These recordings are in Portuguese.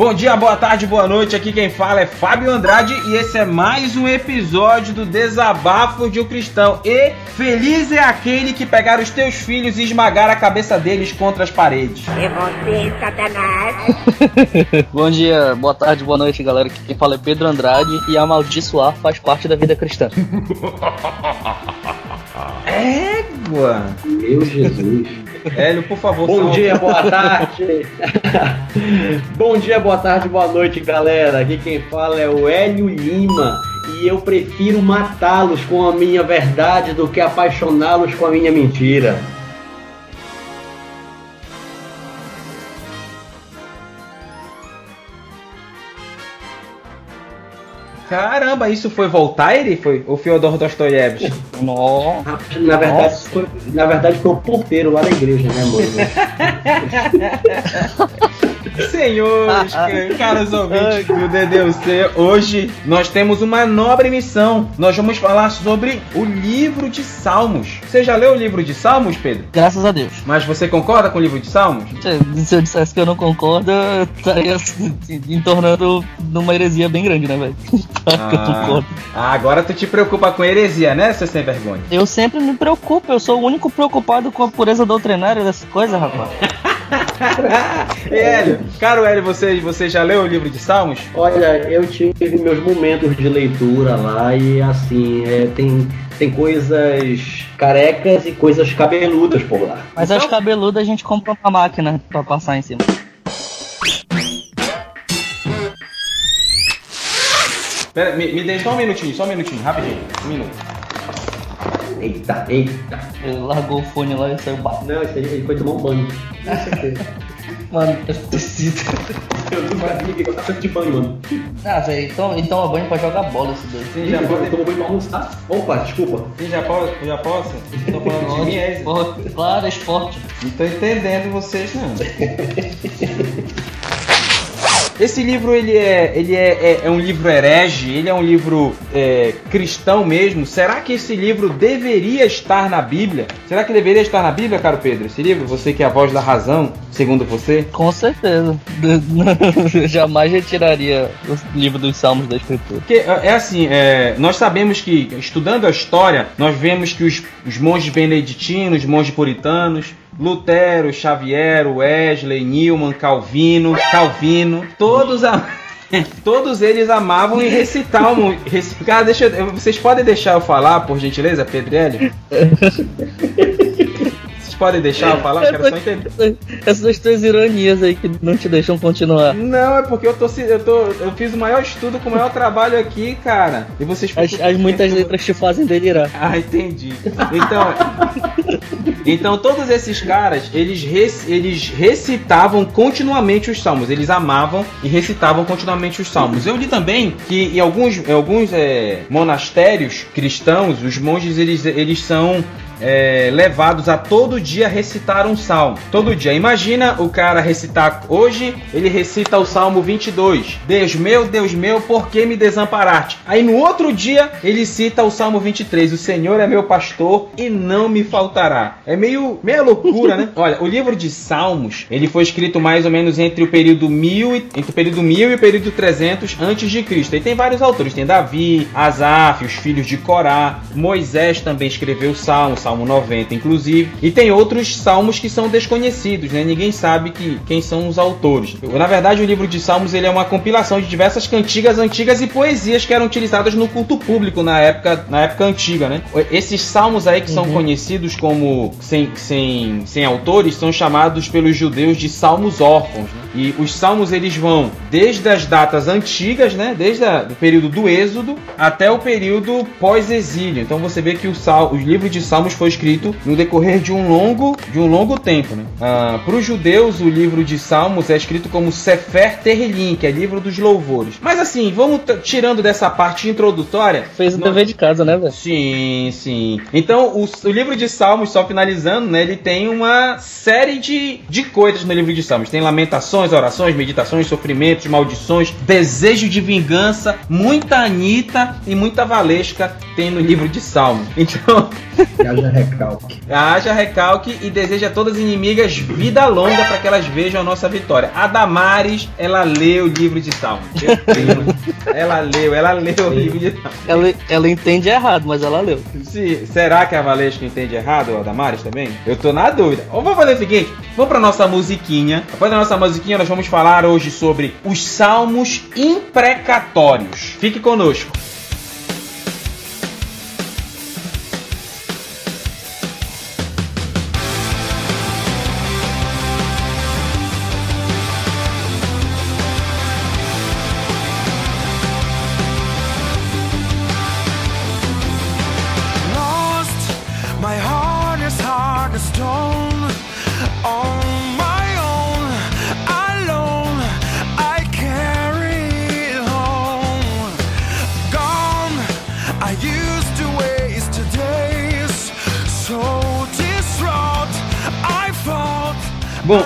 Bom dia, boa tarde, boa noite. Aqui quem fala é Fábio Andrade e esse é mais um episódio do Desabafo de um Cristão. E feliz é aquele que pegar os teus filhos e esmagar a cabeça deles contra as paredes. É você, Satanás. Bom dia, boa tarde, boa noite, galera. Aqui quem fala é Pedro Andrade e amaldiçoar faz parte da vida cristã. Égua! Meu Jesus. Hélio, por favor. Bom salve. dia, boa tarde. Bom dia, boa tarde, boa noite, galera. Aqui quem fala é o Hélio Lima. E eu prefiro matá-los com a minha verdade do que apaixoná-los com a minha mentira. Caramba, isso foi Voltaire? Foi o Fyodor Dostoiévski? Nossa. Na verdade, foi, na verdade foi o porteiro lá da igreja, né, amor? Senhores, caros ouvintes do DDUC, hoje nós temos uma nobre missão. Nós vamos falar sobre o livro de Salmos. Você já leu o livro de Salmos, Pedro? Graças a Deus. Mas você concorda com o livro de Salmos? Se eu dissesse que eu não concordo, eu estaria se- se entornando numa heresia bem grande, né, velho? Eu concordo. ah, agora tu te preocupa com heresia, né, seu sem vergonha? Eu sempre me preocupo, eu sou o único preocupado com a pureza doutrinária dessas coisas, rapaz. E Hélio, caro Hélio, você, você já leu o livro de Salmos? Olha, eu tive meus momentos de leitura lá e assim, é, tem, tem coisas carecas e coisas cabeludas por lá. Mas as cabeludas a gente compra uma máquina pra passar em cima. Pera, me, me deixa só um minutinho, só um minutinho, rapidinho. Um minuto. Eita, eita. Ele largou o fone lá e saiu batendo. Não, esse aí ele foi tomar um banho. Com certeza. Mano, eu preciso. Eu nunca vi que gosta tanto de banho, mano. Ah, velho, então, então a banho pra jogar bola esse dois. Sim, já pode. tomou banho pra almoçar. Opa, desculpa. Sim, já posso? Já posso? Tô falando de mim, é isso? Esporte, claro, esporte. Não tô entendendo vocês, não. Esse livro, ele é, ele é, é, é um livro herege, ele é um livro é, cristão mesmo. Será que esse livro deveria estar na Bíblia? Será que deveria estar na Bíblia, caro Pedro? Esse livro, você que é a voz da razão, segundo você? Com certeza. Eu jamais retiraria o livro dos Salmos da Escritura. Porque é é assim, é, nós sabemos que, estudando a história, nós vemos que os, os monges beneditinos, os monges puritanos, Lutero, Xavier, Wesley, Newman, Calvino, Calvino, todos a... Todos eles amavam e recitavam. rec- Cara, deixa eu- vocês podem deixar eu falar, por gentileza, Pedrelli? Podem deixar eu falar? Eu quero só entender. Essas tuas ironias aí que não te deixam continuar. Não, é porque eu tô, eu tô, eu fiz o maior estudo com o maior trabalho aqui, cara. E vocês As, as muitas letras te fazem delirar. Ah, entendi. Então, então todos esses caras, eles, rec- eles recitavam continuamente os salmos. Eles amavam e recitavam continuamente os salmos. Eu li também que em alguns, em alguns é, monastérios cristãos, os monges eles, eles são é, levados a todo dia recitar um salmo. Todo dia. Imagina o cara recitar. Hoje ele recita o salmo 22. Deus meu, Deus meu, por que me desamparaste? Aí no outro dia ele cita o salmo 23. O Senhor é meu pastor e não me faltará. É meio, meio loucura, né? Olha, o livro de Salmos ele foi escrito mais ou menos entre o período 1000 e, entre o período 1000 e o período 300 antes de Cristo. E tem vários autores. Tem Davi, Asaf, os filhos de Corá. Moisés também escreveu salmos. Salmo 90, inclusive. E tem outros salmos que são desconhecidos, né? Ninguém sabe que, quem são os autores. Na verdade, o livro de Salmos ele é uma compilação de diversas cantigas antigas e poesias que eram utilizadas no culto público na época, na época antiga, né? Esses salmos aí que são conhecidos como sem, sem, sem autores são chamados pelos judeus de salmos órfãos, né? E os salmos eles vão desde as datas antigas, né? Desde a- o período do Êxodo até o período pós-exílio. Então você vê que o, sal, o livro de Salmos foi escrito no decorrer de um longo, de um longo tempo. Né? Para os judeus, o livro de Salmos é escrito como Sefer Terrilim, que é livro dos louvores. Mas assim, vamos tirando dessa parte introdutória. Fez o nós- dever de casa, né, velho? Sim, sim. Então, o, o livro de Salmos, só finalizando, né? Ele tem uma série de, de coisas no livro de Salmos. Tem lamentações, orações, meditações, sofrimentos, maldições, desejo de vingança, muita Anitta e muita Valesca tem no livro de Salmos. Então, Já já recalque. Haja recalque e deseja a todas as inimigas vida longa para que elas vejam a nossa vitória. A Damares, ela leu o livro de creio. ela leu, ela leu o livro de Salmos. Ela, ela entende errado, mas ela leu. Se- será que a Valesca entende errado, a Damares também? Eu tô na dúvida. Ou vamos fazer o seguinte: vamos pra nossa musiquinha. Depois da nossa musiquinha, nós vamos falar hoje sobre os salmos imprecatórios. Fique conosco.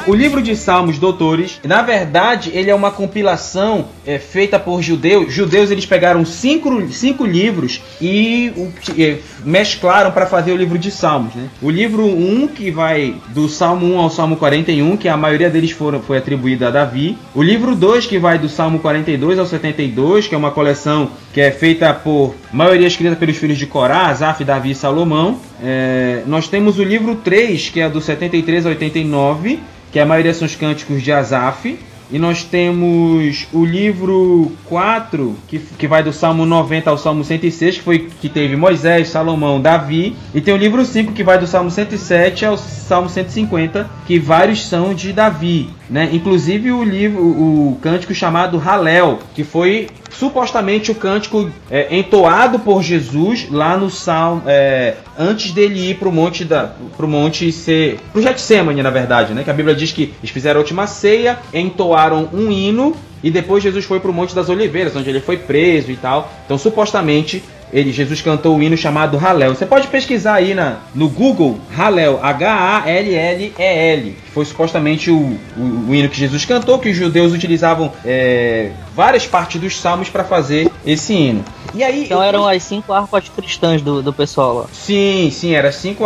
O livro de Salmos, doutores, na verdade, ele é uma compilação é, feita por judeus. Judeus eles pegaram cinco, cinco livros e é, mesclaram para fazer o livro de Salmos. Né? O livro 1, que vai do Salmo 1 ao Salmo 41, que a maioria deles foram, foi atribuída a Davi. O livro 2, que vai do Salmo 42 ao 72, que é uma coleção que é feita por maioria escrita pelos filhos de Corá, Asaf, Davi e Salomão. É, nós temos o livro 3, que é do 73 ao 89, que a maioria são os cânticos de Asaf. E nós temos o livro 4, que, que vai do Salmo 90 ao Salmo 106, que foi que teve Moisés, Salomão, Davi. E tem o livro 5, que vai do Salmo 107 ao Salmo 150, que vários são de Davi. Né? Inclusive o livro, o, cântico chamado Halel, que foi supostamente o cântico é, entoado por Jesus lá no Salmo, é, antes dele ir para o monte da, pro monte ser, pro Getsemane, na verdade, né? Que a Bíblia diz que eles fizeram a última ceia, entoaram um hino e depois Jesus foi para o Monte das Oliveiras, onde ele foi preso e tal. Então, supostamente, ele, Jesus cantou o hino chamado Halel. Você pode pesquisar aí na, no Google Halel, H-A-L-L-E-L, que foi supostamente o, o, o hino que Jesus cantou, que os judeus utilizavam é, várias partes dos salmos para fazer esse hino. E aí, Então eram as cinco harpas cristãs do, do pessoal lá. Sim, sim, era cinco.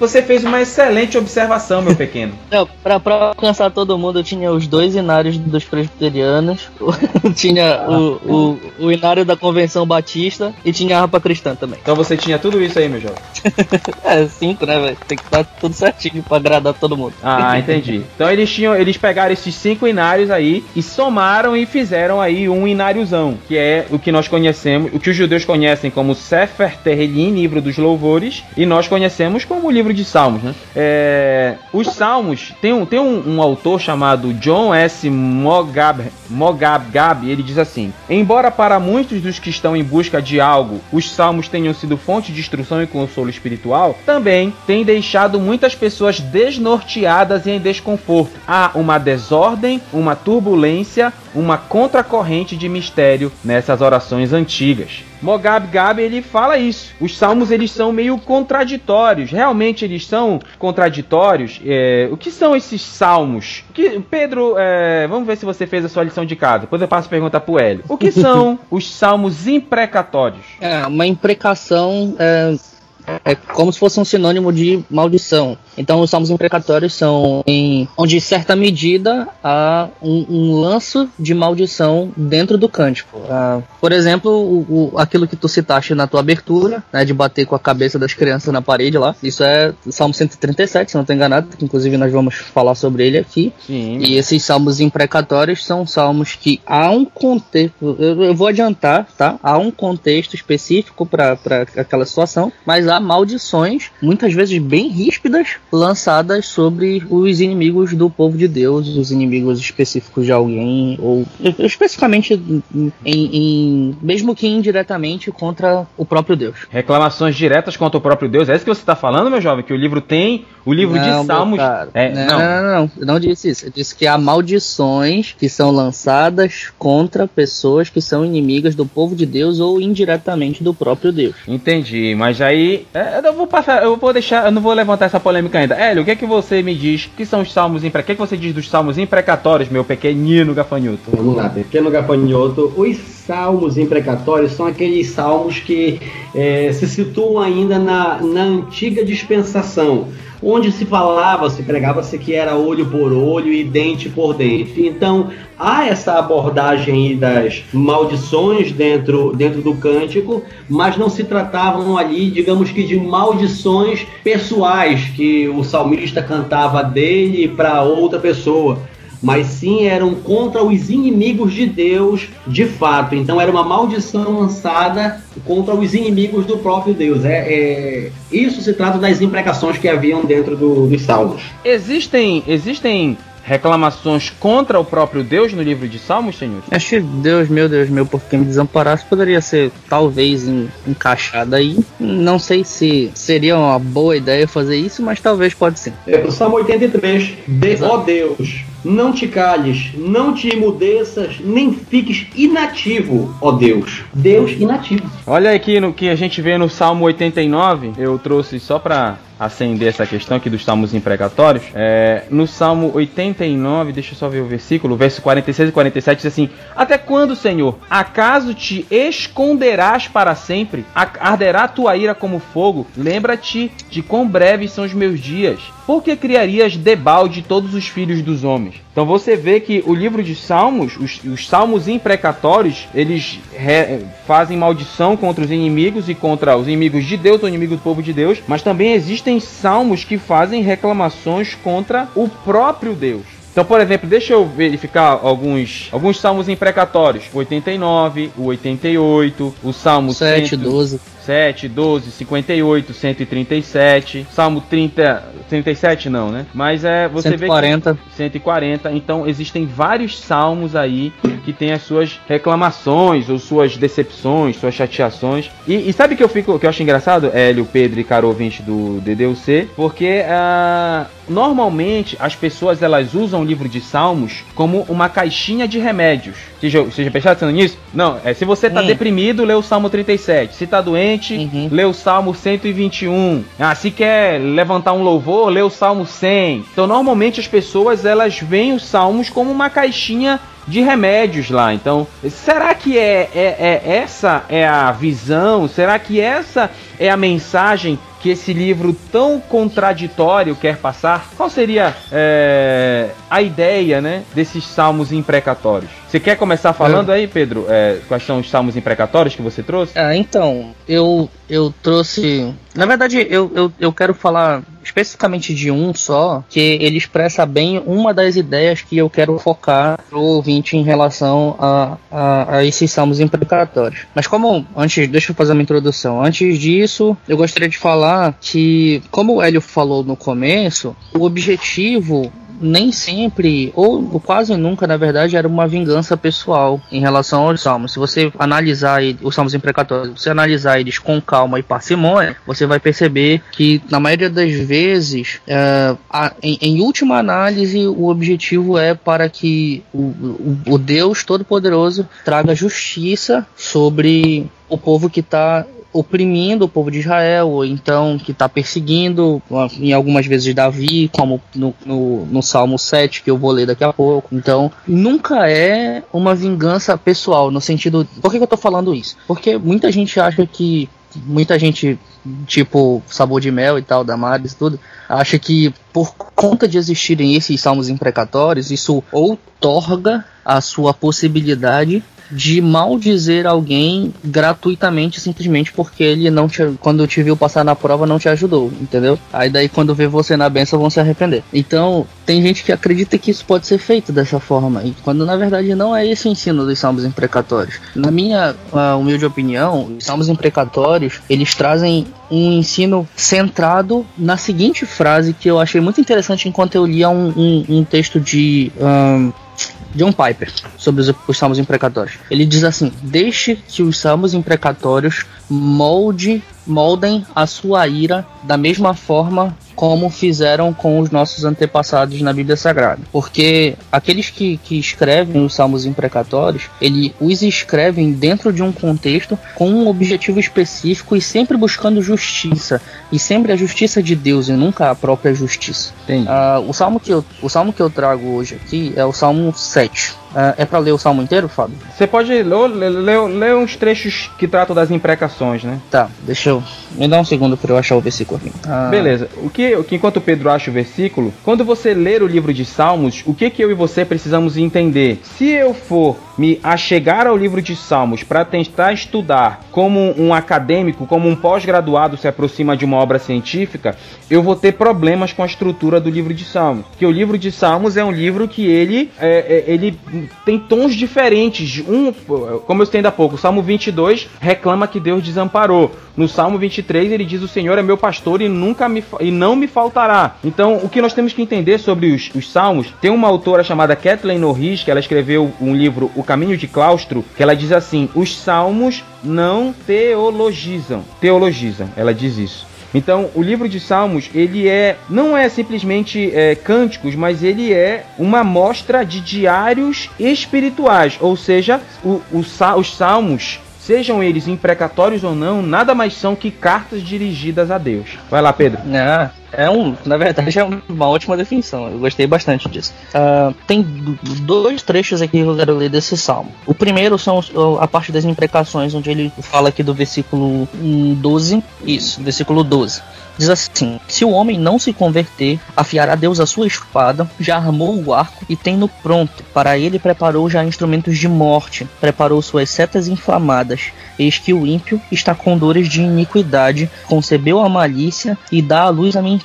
Você fez uma excelente observação, meu pequeno. Não, pra, pra alcançar todo mundo, eu tinha os dois inários dos presbiterianos, tinha o, o, o inário da Convenção Batista e tinha a harpa cristã também. Então você tinha tudo isso aí, meu jovem. É, cinco, né, velho? Tem que estar tudo certinho pra agradar todo mundo. Ah, entendi. Então eles tinham, eles pegaram esses cinco inários aí e somaram e fizeram aí um ináriozão, que é o que nós conhecemos, o que os judeus conhecem como Sefer Tehillim, livro dos louvores, e nós conhecemos como o livro de Salmos, né? É, os Salmos tem um tem um, um autor chamado John S. Mogab Mogabgab, ele diz assim: Embora para muitos dos que estão em busca de algo, os Salmos tenham sido fonte de instrução e consolo espiritual, também tem deixado muitas pessoas desnorteadas e em desconforto. Há uma desordem, uma turbulência, uma contracorrente de mistério nessas orações antigas. Mogab Gab ele fala isso. Os salmos eles são meio contraditórios. Realmente eles são contraditórios. É, o que são esses salmos? Que, Pedro, é, vamos ver se você fez a sua lição de casa. Depois eu passo a pergunta pro Hélio. O que são os salmos imprecatórios? É, uma imprecação é, é como se fosse um sinônimo de maldição. Então, os salmos imprecatórios são em onde, em certa medida, há um, um lanço de maldição dentro do cântico. Ah, por exemplo, o, o- aquilo que tu citaste na tua abertura, né, de bater com a cabeça das crianças na parede lá. Isso é Salmo 137, se não estou enganado, que inclusive nós vamos falar sobre ele aqui. Sim. E esses salmos imprecatórios são salmos que há um contexto, eu, eu vou adiantar, tá? Há um contexto específico para aquela situação, mas há maldições, muitas vezes bem ríspidas, lançadas sobre os inimigos do povo de Deus, os inimigos específicos de alguém, ou especificamente em, em- mesmo que indiretamente contra o próprio Deus. Reclamações diretas contra o próprio Deus. É isso que você está falando, meu jovem? Que o livro tem O livro Não, de Salmos. É, não, não. não, não, não, eu não disse isso. Eu disse que há maldições que são lançadas contra pessoas que são inimigas do povo de Deus ou indiretamente do próprio Deus. Entendi, mas aí é, eu vou passar, eu vou deixar, eu não vou levantar essa polêmica ainda. Hélio, o que é que você me diz que são os salmos impre... O que é que você diz dos salmos imprecatórios, meu pequenino gafanhoto? Vamos lá, pequeno gafanhoto. Os salmos imprecatórios são aqueles salmos que eh, se situam ainda na, na antiga dispensação, onde se falava, se pregava-se que era olho por olho e dente por dente. Então, há essa abordagem das maldições dentro, dentro do cântico, mas não se tratavam ali, digamos que, de maldições pessoais que o salmista cantava dele para outra pessoa mas sim eram contra os inimigos de Deus de fato. Então era uma maldição lançada contra os inimigos do próprio Deus. É, é- isso se trata das imprecações que haviam dentro do- dos salmos. Existem, existem reclamações contra o próprio Deus no livro de Salmos, senhor? Acho que Deus meu, Deus meu, por que me desamparasse poderia ser talvez en- encaixado aí. Não sei se seria uma boa ideia fazer isso, mas talvez pode ser. É, o Salmo 83. De, ó Deus, não te calhes, não te emudeças, nem fiques inativo, ó Deus. Deus inativo. Olha aqui no que a gente vê no Salmo 89, eu trouxe só para acender essa questão aqui dos salmos imprecatórios. É, no Salmo 89, deixa eu só ver o versículo, verso 46 e 47 diz assim: Até quando, Senhor, acaso te esconderás para sempre? Arderá tua ira como fogo? Lembra-te de quão breves são os meus dias. Por que criarias debalde todos os filhos dos homens? Então você vê que o livro de Salmos, os, os salmos imprecatórios, eles re- fazem maldição contra os inimigos e contra os inimigos de Deus, o inimigo do povo de Deus, mas também existem salmos que fazem reclamações contra o próprio Deus. Então, por exemplo, deixa eu verificar alguns, alguns salmos imprecatórios. O 89, o 88, o Salmo 7, 100, 12. 7, 12, 58, 137, Salmo 30, 37 não, né? Mas é, você vê 140. que 140, então existem vários salmos aí que tem as suas reclamações ou suas decepções, suas chateações. E, e sabe que eu fico, que eu acho engraçado, Hélio, Pedro e caro ouvinte do DDUC, porque ah, normalmente as pessoas elas usam o livro de salmos como uma caixinha de remédios. Você já, você já nisso? Não, é se você tá Hum. deprimido, lê o Salmo 37. Se tá doente, Uhum. lê o Salmo 121. Ah, se quer levantar um louvor, lê o Salmo 100. Então, normalmente as pessoas elas veem os salmos como uma caixinha de remédios lá. Então, será que é, é, é essa é a visão? Será que essa é a mensagem que esse livro tão contraditório quer passar? Qual seria é, a ideia, né, desses salmos imprecatórios? Você quer começar falando aí, Pedro? é, quais são os salmos imprecatórios que você trouxe? Ah, então, eu, eu trouxe. Na verdade, eu, eu, eu quero falar especificamente de um só, que ele expressa bem uma das ideias que eu quero focar pro ouvinte em relação a, a, a esses salmos imprecatórios. Mas como, antes, deixa eu fazer uma introdução. Antes disso, eu gostaria de falar que, como o Hélio falou no começo, o objetivo nem sempre, ou quase nunca, na verdade, era uma vingança pessoal em relação aos salmos. Se você analisar os salmos imprecatórios, se você analisar eles com calma e parcimônia, você vai perceber que, na maioria das vezes, é, a- em, em última análise, o objetivo é para que o, o- o Deus Todo-Poderoso traga justiça sobre o povo que está oprimindo o povo de Israel, ou então que está perseguindo, em algumas vezes Davi, como no, no, no Salmo 7, que eu vou ler daqui a pouco. Então, nunca é uma vingança pessoal, no sentido. Por que, que eu tô falando isso? Porque muita gente acha que. Muita gente, tipo Sabor de Mel e tal, Damares e tudo, acha que por conta de existirem esses salmos imprecatórios, isso outorga a sua possibilidade de maldizer alguém gratuitamente, simplesmente porque ele não te, quando te viu passar na prova não te ajudou, entendeu? Aí daí quando vê você na benção vão se arrepender. Então, tem gente que acredita que isso pode ser feito dessa forma, e quando na verdade não é esse o ensino dos salmos imprecatórios. Na minha ah, humilde opinião, os salmos imprecatórios, eles trazem um ensino centrado na seguinte frase que eu achei muito interessante enquanto eu lia um, um- um texto de ahn, John Piper sobre os, os salmos imprecatórios. Ele diz assim: Deixe que os salmos imprecatórios molde, moldem a sua ira da mesma forma como fizeram com os nossos antepassados na Bíblia Sagrada. Porque aqueles que, que escrevem os salmos imprecatórios, ele os escrevem dentro de um contexto com um objetivo específico e sempre buscando justiça. E sempre a justiça de Deus e nunca a própria justiça. Ah, o, salmo que eu, o salmo que eu trago hoje aqui é o Salmo 7. Ah, é para ler o salmo inteiro, Fábio? Você pode ler, ler, ler, uns trechos que tratam das imprecações, né? Tá, deixa eu. Me dá um segundo para eu achar o versículo aqui. Ah, Beleza. O que, o que enquanto o Pedro acha o versículo, quando você ler o livro de Salmos, o que que eu e você precisamos entender? Se eu for me achegar ao livro de Salmos para tentar estudar como um acadêmico, como um pós-graduado se aproxima de uma obra científica, eu vou ter problemas com a estrutura do livro de Salmos. Porque o livro de Salmos é um livro que ele, é, é, ele tem tons diferentes. Um, como eu citei ainda há pouco, o Salmo 22 reclama que Deus desamparou. No Salmo 23 ele diz: O Senhor é meu pastor e nunca me e não me faltará. Então, o que nós temos que entender sobre os, os Salmos, tem uma autora chamada Kathleen Norris, que ela escreveu um livro, O Caminho de Claustro, que ela diz assim: Os Salmos não teologizam. Teologizam, ela diz isso. Então, o livro de Salmos, ele é não é simplesmente é, cânticos, mas ele é uma amostra de diários espirituais, ou seja, o- o os salmos, sejam eles imprecatórios ou não, nada mais são que cartas dirigidas a Deus. Vai lá, Pedro. É, é um, na verdade é uma ótima definição. Eu gostei bastante disso. Ah, tem do- dois trechos aqui que eu quero ler desse salmo. O primeiro são a parte das imprecações, onde ele fala aqui do versículo hum, 12. Isso, versículo 12. Diz assim: Se o homem não se converter, afiará Deus a sua espada, já armou o arco e tem-no pronto. Para ele preparou já instrumentos de morte, preparou suas setas inflamadas. Eis que o ímpio está com dores de iniquidade, concebeu a malícia e dá à luz a mentira.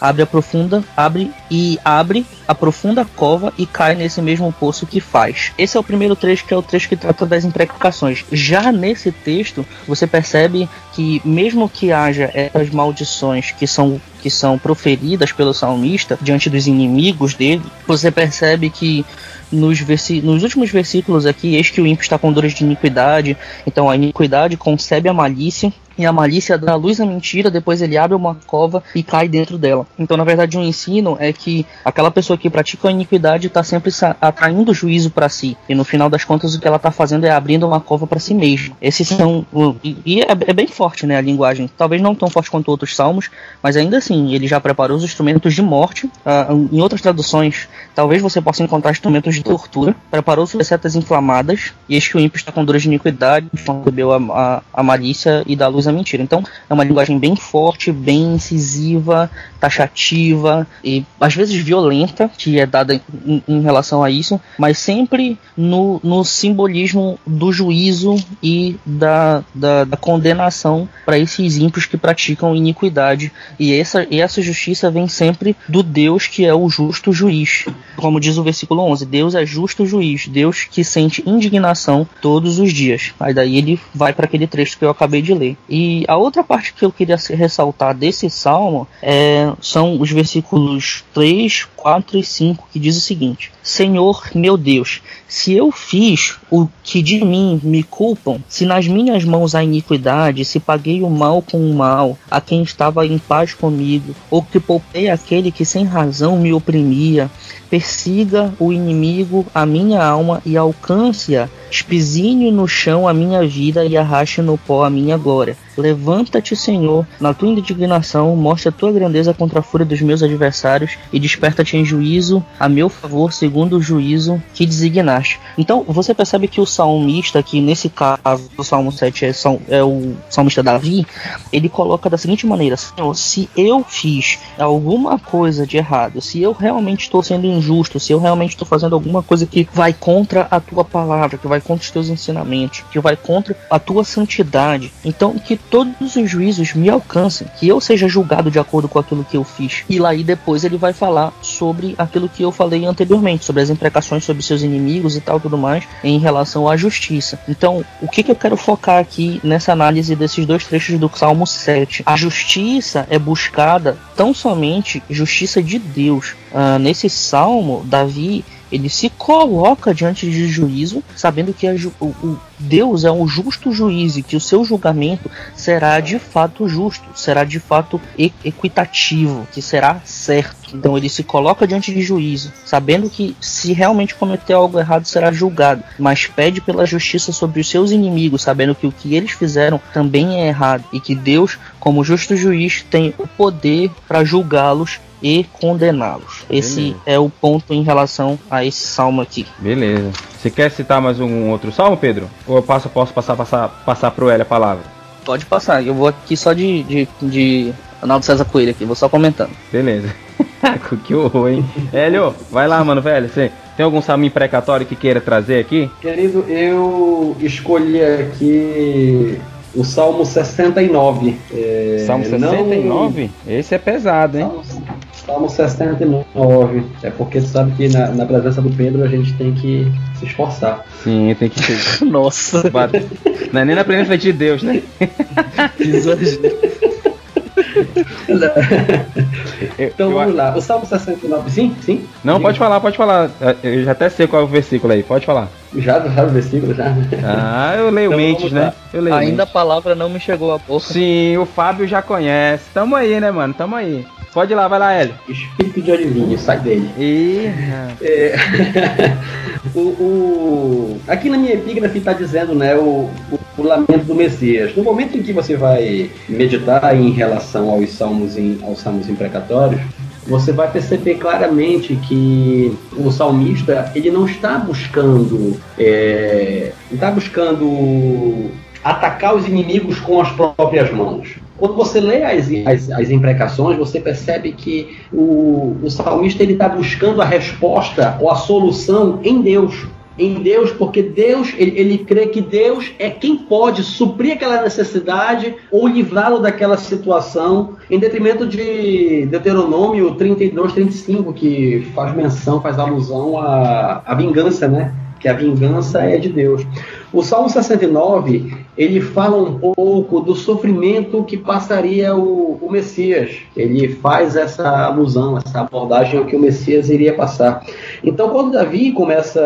Abre a profunda, abre e abre a profunda cova e cai nesse mesmo poço que faz. Esse é o primeiro trecho, que é o trecho que trata das imprecações. Já nesse texto, você percebe que mesmo que haja essas maldições que são que são proferidas pelo salmista diante dos inimigos dele, você percebe que nos, nos últimos versículos aqui, eis que o ímpio está com dores de iniquidade, então a iniquidade concebe a malícia, e a malícia dá luz à mentira, depois ele abre uma cova e cai dentro dela. Então, na verdade, o ensino é que aquela pessoa que pratica a iniquidade está sempre atraindo juízo para si, e no final das contas o que ela está fazendo é abrindo uma cova para si mesma. Esses são. E e é, é bem forte, né, a linguagem. Talvez não tão forte quanto outros salmos, mas ainda assim, ele já preparou os instrumentos de morte. Ah, em outras traduções, talvez você possa encontrar instrumentos de tortura. Preparou suas setas inflamadas, e eis que o ímpio está com dores de iniquidade, concebeu a, a, a malícia e dá luz à mentira. Então, é uma linguagem bem forte, bem incisiva, taxativa e às vezes violenta, que é dada em, em relação a isso, mas sempre no, no simbolismo do juízo e da, da, da condenação para esses ímpios que praticam iniquidade. E essa, e essa justiça vem sempre do Deus que é o justo juiz. Como diz o versículo 11: Deus é justo juiz, Deus que sente indignação todos os dias. Aí daí ele vai para aquele trecho que eu acabei de ler. E a outra parte que eu queria ressaltar desse salmo é, são os versículos 3, 4 e 5, que diz o seguinte: Senhor meu Deus, se eu fiz o que de mim me culpam, se nas minhas mãos há iniquidade, se paguei o mal com o mal a quem estava em paz comigo, ou que poupei aquele que sem razão me oprimia, persiga o inimigo a minha alma e alcance-a, espizinhe no chão a minha vida e arraste no pó a minha glória. Levanta-te, Senhor, na tua indignação, mostra a tua grandeza contra a fúria dos meus adversários e desperta-te em juízo a meu favor, segundo o juízo que designaste. Então, você percebe que o salmista, que nesse caso, o Salmo 7 é, sal- é o salmista Davi, ele coloca da seguinte maneira: Senhor, se eu fiz alguma coisa de errado, se eu realmente estou sendo injusto, se eu realmente estou fazendo alguma coisa que vai contra a tua palavra, que vai contra os teus ensinamentos, que vai contra a tua santidade, então que todos os juízos me alcancem, que eu seja julgado de acordo com aquilo que eu fiz. E lá aí depois ele vai falar sobre aquilo que eu falei anteriormente, sobre as imprecações sobre seus inimigos e tal tudo mais, em relação à justiça. Então, o que, que eu quero focar aqui nessa análise desses dois trechos do Salmo 7? A justiça é buscada tão somente justiça de Deus. Ah, nesse salmo, Davi ele se coloca diante de juízo, sabendo que a o, o- Deus é um justo juiz e que o seu julgamento será de fato justo, será de fato equitativo, que será certo. Então ele se coloca diante de juízo, sabendo que se realmente cometer algo errado será julgado, mas pede pela justiça sobre os seus inimigos, sabendo que o que eles fizeram também é errado e que Deus, como justo juiz, tem o poder para julgá-los e condená-los. Esse Beleza. é o ponto em relação a esse salmo aqui. Beleza. Você quer citar mais um outro salmo, Pedro? Ou eu passo, posso passar, passar, passar pro Hélio a palavra? Pode passar, eu vou aqui só de, de, de César Coelho aqui, vou só comentando. Beleza. que horror, hein? Hélio, vai lá, mano, velho. Você tem algum salmo imprecatório que queira trazer aqui? Querido, eu escolhi aqui o Salmo 69. É, Salmo não- 69? Esse é pesado, hein? Salmo, Salmo 69. É porque tu sabe que na, na presença do Pedro a gente tem que se esforçar. Sim, tem que ser. Nossa, Bate- Não é nem na presença de Deus, né? Então eu- vamos lá. O Salmo 69, sim? Sim? Não, Diga. pode falar, pode falar. Eu já até sei qual é o versículo aí, pode falar. Já, já o versículo, já. Ah, eu leio Então mentes, né? Eu leio Ainda a mentes. palavra não me chegou à boca. Sim, o Fábio já conhece. Tamo aí, né, mano? Tamo aí. Pode ir lá, vai lá, Hélio. Espírito de adivinho, sai dele. E. É, o, o- aqui na minha epígrafe está dizendo né, o, o- o lamento do Messias. No momento em que você vai meditar em relação aos salmos, em, aos salmos imprecatórios, você vai perceber claramente que o salmista ele não está buscando é, não está buscando atacar os inimigos com as próprias mãos. Quando você lê as, as, as imprecações, você percebe que o, o salmista está buscando a resposta ou a solução em Deus. Em Deus, porque Deus, ele, ele crê que Deus é quem pode suprir aquela necessidade ou livrá-lo daquela situação, em detrimento de Deuteronômio 32, 35, que faz menção, faz alusão à, à vingança, né? Que a vingança é de Deus. O Salmo 69, ele fala um pouco do sofrimento que passaria o, o Messias. Ele faz essa alusão, essa abordagem ao que o Messias iria passar. Então, quando Davi começa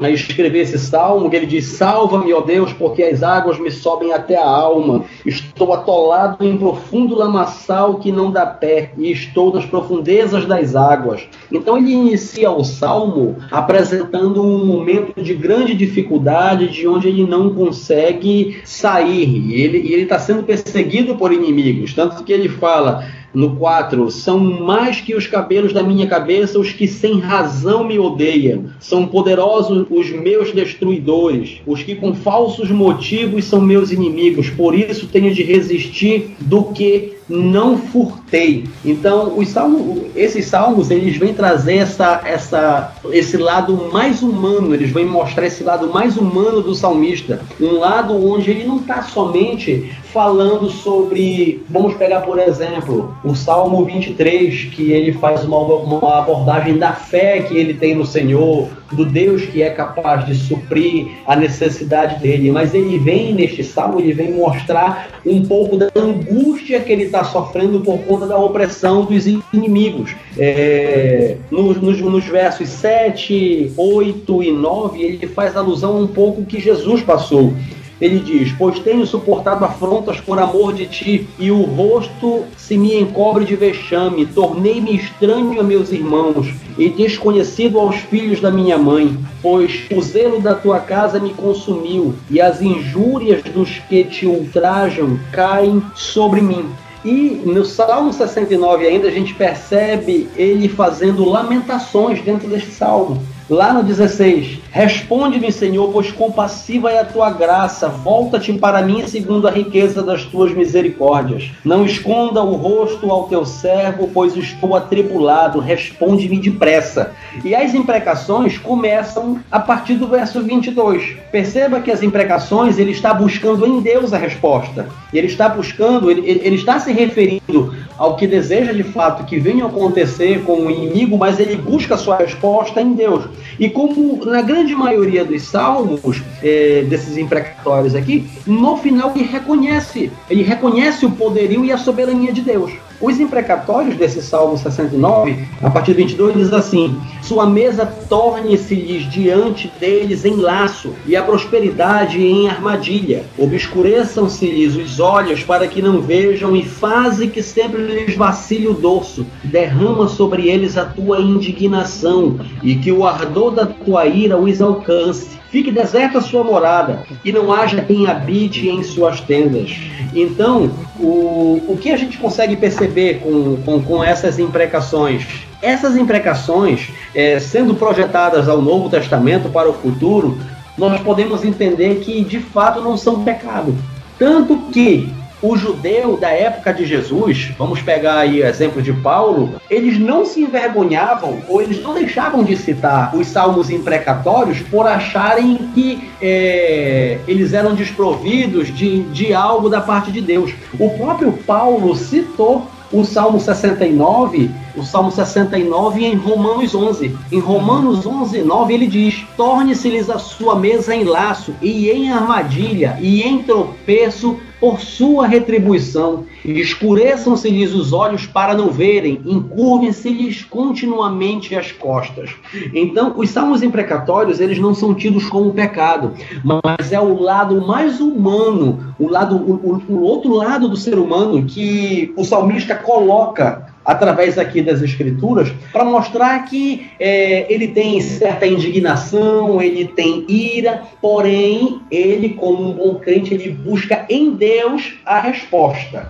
a, a escrever esse salmo, ele diz: Salva-me, ó Deus, porque as águas me sobem até a alma. Estou atolado em profundo lamaçal que não dá pé, e estou nas profundezas das águas. Então, ele inicia o salmo apresentando um momento de grande dificuldade, de onde ele não consegue sair. E ele está sendo perseguido por inimigos. Tanto que ele fala no 4: São mais que os cabelos da minha cabeça os que sem razão me odeiam. São poderosos os meus destruidores, os que com falsos motivos são meus inimigos. Por isso tenho de resistir do que não furtei. Então, os salmos, esses salmos, eles vêm trazer essa, essa, esse lado mais humano, eles vêm mostrar esse lado mais humano do salmista. Um lado onde ele não está somente falando sobre, vamos pegar por exemplo, o Salmo 23, que ele faz uma, uma abordagem da fé que ele tem no Senhor, do Deus que é capaz de suprir a necessidade dele, mas ele vem neste salmo, ele vem mostrar um pouco da angústia que ele está sofrendo por conta da opressão dos inimigos. É, nos, nos, nos versos 7, 8 e 9, ele faz alusão um pouco que Jesus passou. Ele diz: Pois tenho suportado afrontas por amor de ti, e o rosto se me encobre de vexame. Tornei-me estranho a meus irmãos, e desconhecido aos filhos da minha mãe. Pois o zelo da tua casa me consumiu, e as injúrias dos que te ultrajam caem sobre mim. E no Salmo 69 ainda a gente percebe ele fazendo lamentações dentro deste salmo. Lá no 16, responde-me, Senhor, pois compassiva é a tua graça, volta-te para mim segundo a riqueza das tuas misericórdias. Não esconda o rosto ao teu servo, pois estou atribulado, responde-me depressa. E as imprecações começam a partir do verso 22. Perceba que as imprecações ele está buscando em Deus a resposta. Ele está buscando, ele, ele está se referindo ao que deseja de fato que venha acontecer com o inimigo, mas ele busca sua resposta em Deus. E como na grande maioria dos salmos, é, desses imprecatórios aqui, no final ele reconhece, ele reconhece o poderio e a soberania de Deus. Os imprecatórios desse Salmo 69, a partir do 22, diz assim: Sua mesa torne-se-lhes diante deles em laço, e a prosperidade em armadilha. Obscureçam-se-lhes os olhos para que não vejam, e faze que sempre lhes vacile o dorso. Derrama sobre eles a tua indignação, e que o ardor da tua ira os alcance. Fique deserta a sua morada, e não haja quem habite em suas tendas. Então, o, o que a gente consegue perceber com, com, com essas imprecações? Essas imprecações, eh, sendo projetadas ao Novo Testamento para o futuro, nós podemos entender que de fato não são pecado. Tanto que o judeu da época de Jesus, vamos pegar aí o exemplo de Paulo, eles não se envergonhavam ou eles não deixavam de citar os salmos imprecatórios por acharem que é, eles eram desprovidos de, de algo da parte de Deus. O próprio Paulo citou o Salmo 69, o Salmo 69 em Romanos 11. Em Romanos 11, 9 ele diz: Torne-se-lhes a sua mesa em laço e em armadilha e em tropeço por sua retribuição. Escureçam-se-lhes os olhos para não verem, encurvem-se-lhes continuamente as costas. Então, os salmos imprecatórios, eles não são tidos como pecado, mas é o lado mais humano, o lado o, o outro lado do ser humano que o salmista coloca através aqui das escrituras para mostrar que é, ele tem certa indignação, ele tem ira, porém ele como um bom crente ele busca em Deus a resposta.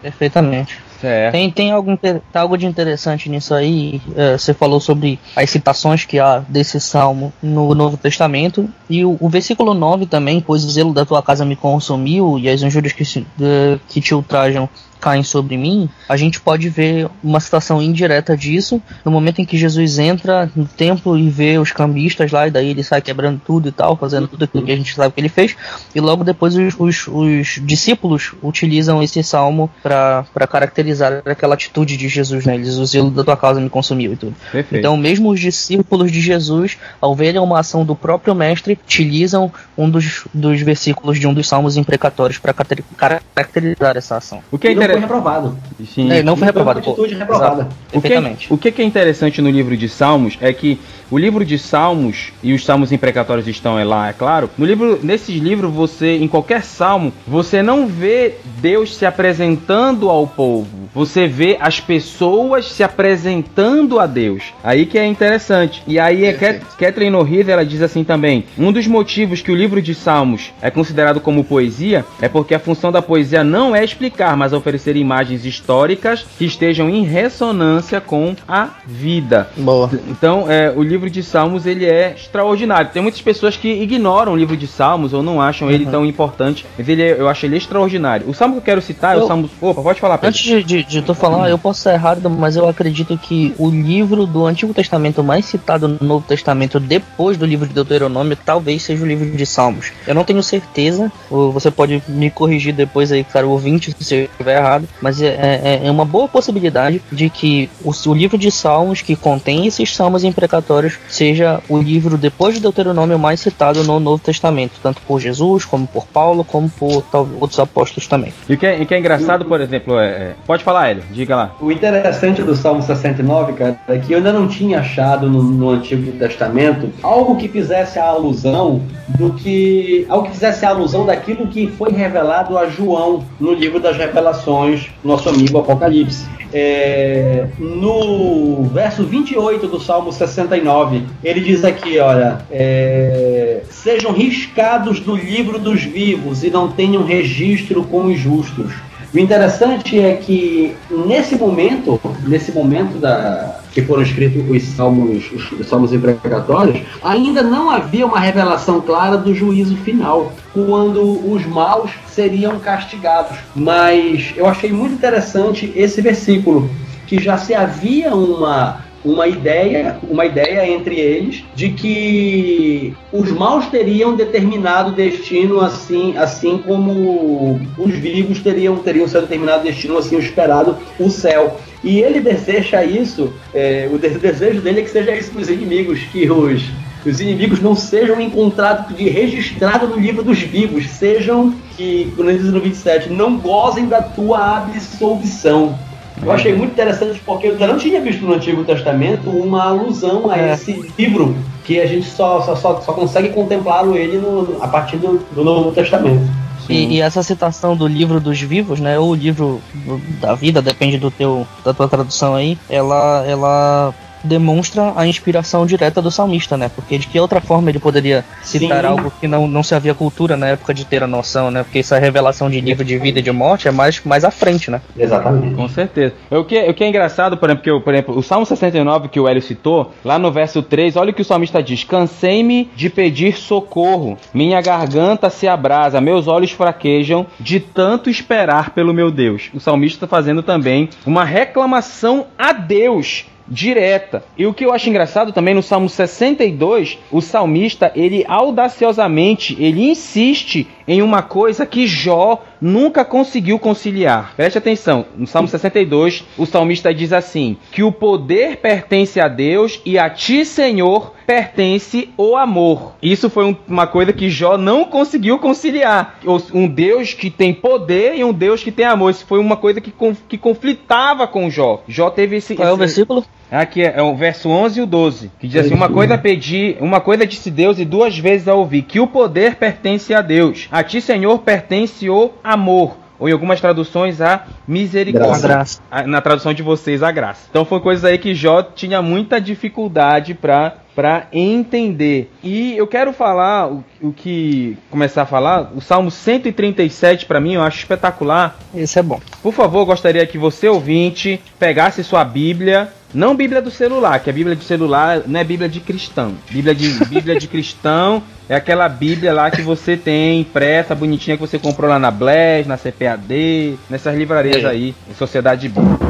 Perfeitamente. Certo. Tem, tem algo, inter- tá algo de interessante nisso aí. é, você falou sobre as citações que há desse salmo no Novo Testamento. E o, o versículo 9 também, pois o zelo da tua casa me consumiu e as injúrias que, se- de- que te ultrajam caem sobre mim. A gente pode ver uma citação indireta disso no momento em que Jesus entra no templo e vê os cambistas lá, e daí ele sai quebrando tudo e tal, fazendo tudo aquilo que a gente sabe que ele fez. E logo depois os, os- os discípulos utilizam esse salmo para caracterizar aquela atitude de Jesus, né? Eles, o zelo da tua casa me consumiu e tudo. Perfeito. Então, mesmo os discípulos de Jesus, ao verem uma ação do próprio mestre, utilizam um dos, dos versículos de um dos salmos imprecatórios para caracterizar essa ação. o que é E não foi interessante. reprovado. Sim. É, não foi foi reprovado. pô. atitude reprovada. O que, Perfeitamente. o que que é interessante no livro de Salmos é que o livro de Salmos e os Salmos imprecatórios estão é lá, é claro. No livro, nesses livros você, em qualquer salmo, você não vê Deus se apresentando ao povo. Você vê as pessoas se apresentando a Deus. Aí que é interessante. E aí é Catherine O'Reilly ela diz assim também: um dos motivos que o livro de Salmos é considerado como poesia é porque a função da poesia não é explicar, mas oferecer imagens históricas que estejam em ressonância com a vida. Boa. Então, é, o livro de Salmos ele é extraordinário. Tem muitas pessoas que ignoram o livro de Salmos ou não acham ele tão importante, mas ele é- eu acho ele extraordinário. O salmo que eu quero citar é o Eu- Salmo. Opa, pode falar, Pedro. Antes de, de, de tu falar, eu posso estar errado, mas eu acredito que o livro do Antigo Testamento mais citado no Novo Testamento depois do livro de Deuteronômio talvez seja o livro de Salmos. Eu não tenho certeza, você pode me corrigir depois aí, cara, ouvinte, se eu estiver errado, mas é, é, é uma boa possibilidade de que o, o livro de Salmos, que contém esses salmos imprecatórios, seja o livro depois de Deuteronômio mais citado no Novo Testamento, tanto por Jesus, como por Paulo, como por tal, outros apóstolos também. E o que, é, e que é engraçado, por exemplo, é, é- Pode falar, Hélio, diga lá. O interessante do Salmo 69, cara, é que eu ainda não tinha achado no, no Antigo Testamento algo que fizesse a alusão do que. algo que fizesse a alusão daquilo que foi revelado a João no livro das Revelações, nosso amigo Apocalipse. É, no verso 28 do Salmo 69, ele diz aqui: olha, é, sejam riscados do livro dos vivos e não tenham registro com os justos. O interessante é que nesse momento, nesse momento da que foram escritos os salmos, os salmos imprecatórios, ainda não havia uma revelação clara do juízo final, quando os maus seriam castigados. Mas eu achei muito interessante esse versículo, que já se havia uma uma ideia, uma ideia entre eles de que os maus teriam determinado destino assim, assim como os vivos teriam teriam seu determinado destino assim esperado o céu. E ele deseja isso, é, o de- desejo dele é que seja isso para os inimigos, que os os inimigos não sejam encontrados de registrado no livro dos vivos, sejam que, quando ele diz no 27, não gozem da tua absolvição. Eu achei muito interessante porque eu não tinha visto no Antigo Testamento uma alusão a É. esse livro que a gente só, só, só, só consegue contemplá-lo ele no- a partir do, do Novo Testamento. E, e essa citação do livro dos vivos, né, ou o livro da vida, depende do teu da tua tradução aí, ela ela demonstra a inspiração direta do salmista, né? Porque de que outra forma ele poderia citar Sim. algo que não, não se havia cultura na época de ter a noção, né? Porque essa revelação de livro de vida e de morte é mais, mais à frente, né? Exatamente. Com certeza. O que, o que é engraçado, por exemplo, que eu, por exemplo, o Salmo 69 que o Hélio citou, lá no verso 3, olha o que o salmista diz: Cansei-me de pedir socorro, minha garganta se abrasa, meus olhos fraquejam de tanto esperar pelo meu Deus. O salmista está fazendo também uma reclamação a Deus direta. E o que eu acho engraçado também no Salmo 62, o salmista, ele audaciosamente, ele insiste em uma coisa que Jó nunca conseguiu conciliar. Preste atenção, no Salmo 62, o salmista diz assim: que o poder pertence a Deus e a ti, Senhor, pertence o amor. Isso foi um- uma coisa que Jó não conseguiu conciliar. Um Deus que tem poder e um Deus que tem amor. Isso foi uma coisa que, que conflitava com Jó. Jó teve esse. Qual é o versículo? Aqui é, é o verso 11 e o 12, que diz assim: Uma coisa pedi, uma coisa disse Deus e duas vezes a ouvi, que o poder pertence a Deus. A ti, Senhor, pertence o amor. Ou em algumas traduções, a misericórdia. Graça. A- Na tradução de vocês, a graça. Então foi coisa aí que Jó tinha muita dificuldade para para entender. E eu quero falar o, o que começar a falar, o Salmo 137 para mim eu acho espetacular, Esse é bom. por favor, gostaria que você, ouvinte, pegasse sua Bíblia. Não Bíblia do celular, que a Bíblia do celular não é Bíblia de cristão. Bíblia de, Bíblia de cristão é aquela Bíblia lá que você tem impressa, bonitinha, que você comprou lá na Bless, na CPAD, nessas livrarias É. aí, em Sociedade Bíblica.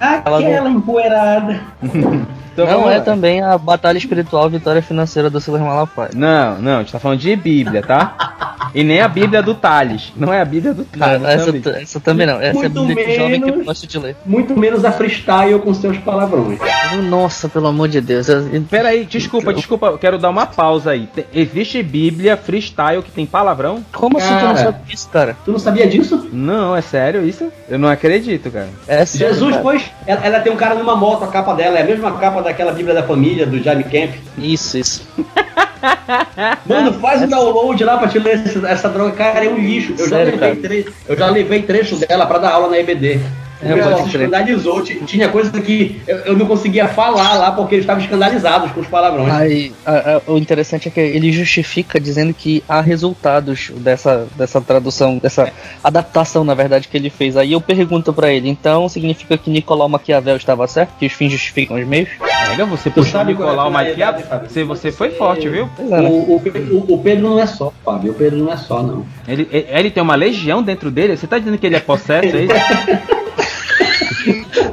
Aquela empoeirada. Então, não é lá. também a batalha espiritual vitória financeira do Silas Malafaia. Não, não, a gente tá falando de Bíblia, tá? E nem a Bíblia do Tales. Não é a Bíblia do Tales. Não, essa, também. essa também não. Essa Muito é a Bíblia de jovem que eu menos. gosto de ler. Muito menos a freestyle com seus palavrões. Nossa, pelo amor de Deus. eu- Peraí, desculpa, desculpa, eu quero dar uma pausa aí. Te- Existe Bíblia freestyle que tem palavrão? Como assim tu não Cara. sabe disso, cara? Tu não sabia disso? Não, é sério isso? Eu não acredito, cara. É sério, Jesus, cara. pois, ela, ela tem um cara numa moto, a capa dela é a mesma capa daquela Bíblia da família, do Jaime Camp. Isso, isso. Mano, faz o download lá pra te ler esse- essa droga, cara, é um lixo. Eu, Sério, já, levei tre- eu já levei trecho dela pra dar aula na EBD. É, se escandalizou, ti- tinha coisa que eu, eu não conseguia falar lá porque eles estavam escandalizados com os palavrões. Aí, a- a- o interessante é que ele justifica dizendo que há resultados dessa, dessa tradução, dessa adaptação, na verdade, que ele fez. Aí eu pergunto pra ele, então significa que Nicolau Maquiavel estava certo? Que os fins justificam os meios? Pega, você puxou é a Nicolau Maquiavel. Você, você foi forte, viu? Pois é, né? O, o, o- Pedro não é só, Fábio. O Pedro não é só, não. Ele, ele tem uma legião dentro dele? Você tá dizendo que ele é possesso, é isso?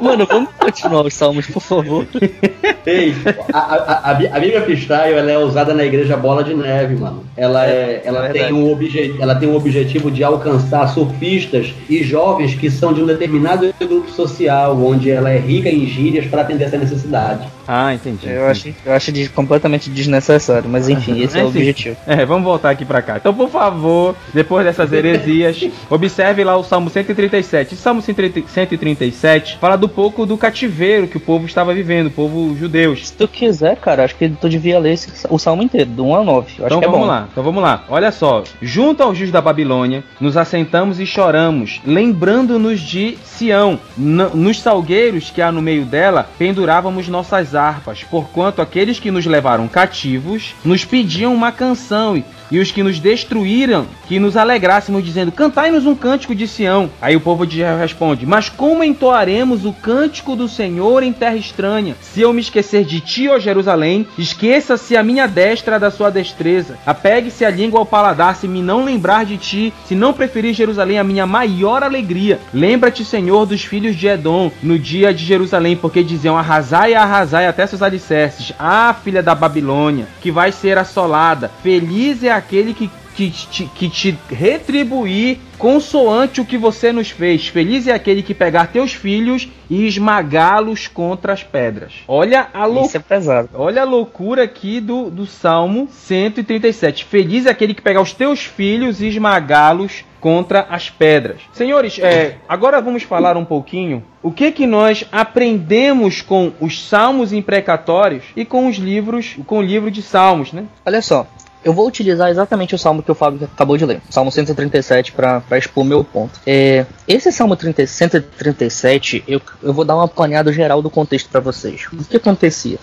Mano, vamos continuar os salmos, por favor. Ei, a, a, a, Bí- a Bíblia Freestyle ela é usada na igreja Bola de Neve, mano. Ela, é, ela, é tem um obje, ela tem um objetivo de alcançar surfistas e jovens que são de um determinado grupo social, onde ela é rica em gírias para atender essa necessidade. Ah, entendi. Eu acho, eu acho de- completamente desnecessário, mas enfim, esse é o objetivo. É, vamos voltar aqui pra cá. Então, por favor, depois dessas heresias, observe lá o Salmo 137. Esse Salmo 137 fala do pouco do cativeiro que o povo estava vivendo, o povo judeu. Se tu quiser, cara, acho que tu devia ler esse- o salmo inteiro, do 1 ao 9. Eu acho Então é vamos bom. lá, então vamos lá. Olha só, junto aos juros da Babilônia, nos assentamos e choramos, lembrando-nos de Sião. N- nos salgueiros que há no meio dela, pendurávamos nossas harpas, porquanto aqueles que nos levaram cativos nos pediam uma canção e os que nos destruíram, que nos alegrássemos, dizendo: Cantai-nos um cântico de Sião. Aí o povo de Israel responde: Mas como entoaremos o cântico do Senhor em terra estranha? Se eu me esquecer de ti, ó Jerusalém, esqueça-se a minha destra da sua destreza. Apegue-se a língua ao paladar, se me não lembrar de ti, se não preferir Jerusalém a minha maior alegria. Lembra-te, Senhor, dos filhos de Edom, no dia de Jerusalém, porque diziam: Arrasai, arrasai até seus alicerces. Ah, filha da Babilônia, que vai ser assolada. Feliz é aquele que que te, que te retribuir consoante o que você nos fez. Feliz é aquele que pegar teus filhos e esmagá-los contra as pedras. Olha a loucura. Isso é pesado. Olha a loucura aqui do, do Salmo 137. Feliz é aquele que pegar os teus filhos e esmagá-los contra as pedras. Senhores, é, agora vamos falar um pouquinho o que que nós aprendemos com os salmos imprecatórios e com os livros, com o livro de salmos, né? Olha só, eu vou utilizar exatamente o salmo que o Fábio acabou de ler, Salmo 137, para expor meu ponto. É, esse Salmo 30, 137, eu, eu vou dar uma apanhada geral do contexto para vocês. O que acontecia?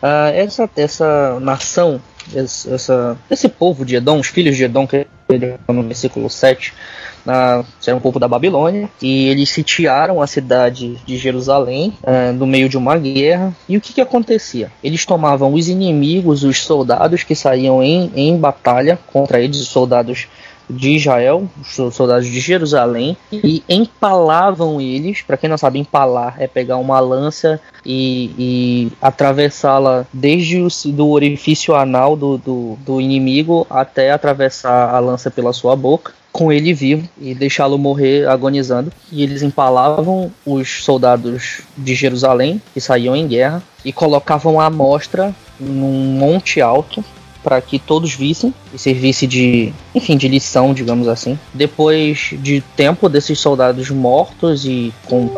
Ah, essa, essa nação, essa, esse povo de Edom, os filhos de Edom, que ele no versículo 7, na, era um povo da Babilônia, e eles sitiaram a cidade de Jerusalém uh, no meio de uma guerra. E o que, que acontecia? Eles tomavam os inimigos, os soldados que saíam em, em batalha contra eles, os soldados de Israel, os soldados de Jerusalém, e empalavam eles. Para quem não sabe, empalar é pegar uma lança e, e atravessá-la desde o do orifício anal do, do, do inimigo até atravessar a lança pela sua boca com ele vivo e deixá-lo morrer agonizando. E eles empalavam os soldados de Jerusalém que saíam em guerra e colocavam a amostra num monte alto para que todos vissem e servisse de, enfim, de lição, digamos assim. Depois de tempo desses soldados mortos e com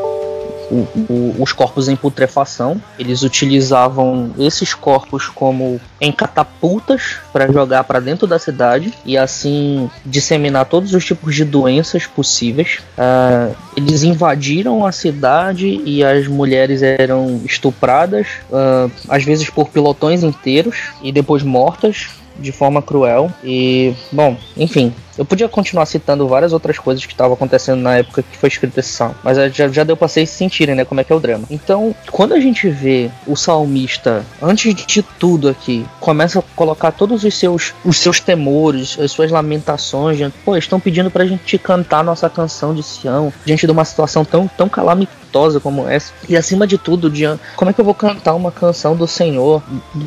o, os corpos em putrefação. Eles utilizavam esses corpos como em catapultas para jogar para dentro da cidade e assim disseminar todos os tipos de doenças possíveis. Uh, eles invadiram a cidade e as mulheres eram estupradas, uh, às vezes por pilotões inteiros e depois mortas de forma cruel. E, bom, enfim, eu podia continuar citando várias outras coisas que estavam acontecendo na época que foi escrito esse salmo, mas já, já deu pra vocês sentirem, né, como é que é o drama. Então, quando a gente vê o salmista, antes de tudo aqui, começa a colocar todos os seus, os seus temores, as suas lamentações, gente, pô, estão pedindo pra gente cantar nossa canção de Sião, diante de uma situação tão, tão calamitosa como essa, e acima de tudo, diante, como é que eu vou cantar uma canção do Senhor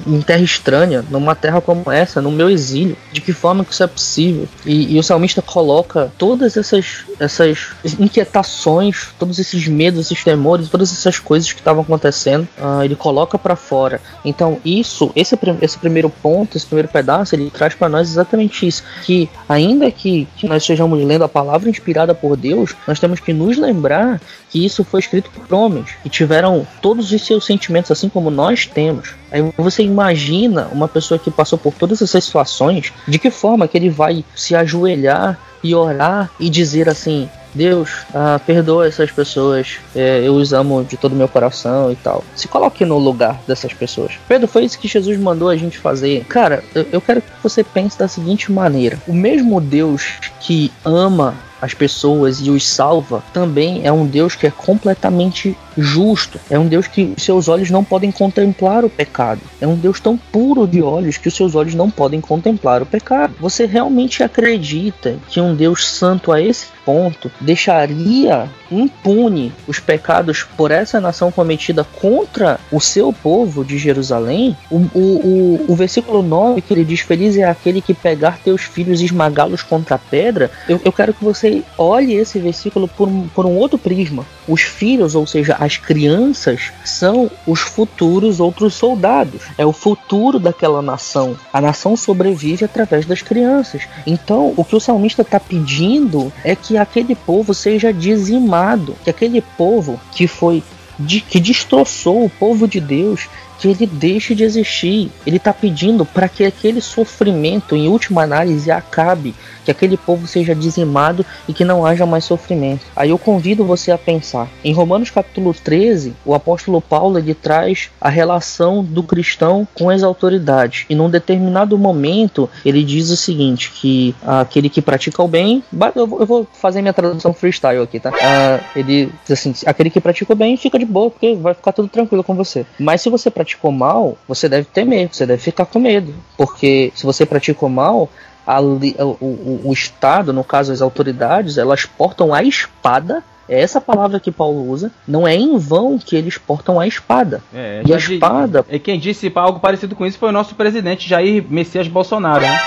em terra estranha, numa terra como essa, no meu exílio? De que forma que isso é possível? E, e o salmista coloca todas essas, essas inquietações, todos esses medos, esses temores, todas essas coisas que estavam acontecendo, uh, ele coloca para fora. Então, isso, esse, esse primeiro ponto, esse primeiro pedaço, ele traz para nós exatamente isso: que ainda que, que nós estejamos lendo a palavra inspirada por Deus, nós temos que nos lembrar que isso foi escrito por homens que tiveram todos os seus sentimentos, assim como nós temos. Aí você imagina uma pessoa que passou por todas essas situações, de que forma que ele vai se ajoelhar e orar e dizer assim: Deus, ah, perdoa essas pessoas, é, eu os amo de todo o meu coração e tal. Se coloque no lugar dessas pessoas. Pedro, foi isso que Jesus mandou a gente fazer. Cara, eu, eu quero que você pense da seguinte maneira: o mesmo Deus que ama as pessoas e os salva, também é um Deus que é completamente justo. É um Deus que seus olhos não podem contemplar o pecado. É um Deus tão puro de olhos que os seus olhos não podem contemplar o pecado. Você realmente acredita que um Deus santo a esse ponto deixaria impune os pecados por essa nação cometida contra o seu povo de Jerusalém? O, o, o, o versículo 9 que ele diz: Feliz é aquele que pegar teus filhos e esmagá-los contra a pedra. Eu, eu quero que você olhe esse versículo por por um outro prisma. Os filhos, ou seja, as crianças, são os futuros outros soldados. É o futuro daquela nação. A nação sobrevive através das crianças. Então, o que o salmista está pedindo é que aquele povo seja dizimado, que aquele povo que foi de, que destroçou o povo de Deus, que ele deixe de existir. Ele está pedindo para que aquele sofrimento, em última análise, acabe, que aquele povo seja dizimado e que não haja mais sofrimento. Aí eu convido você a pensar. Em Romanos capítulo 13, o apóstolo Paulo ele traz a relação do cristão com as autoridades. E num determinado momento, ele diz o seguinte, que aquele que pratica o bem, eu vou fazer minha tradução freestyle aqui, tá? Ah, ele diz assim, aquele que pratica o bem fica de boa, porque vai ficar tudo tranquilo com você. Mas se você praticou mal, você deve temer, você deve ficar com medo. Porque se você praticou mal, a, o, o, o Estado, no caso as autoridades, elas portam a espada É essa palavra que Paulo usa. Não é em vão que eles portam a espada. É, E a espada- E quem disse algo parecido com isso foi o nosso presidente Jair Messias Bolsonaro, né?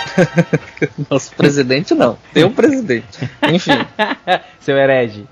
Nosso presidente não. Tem um presidente. Enfim. Seu herege.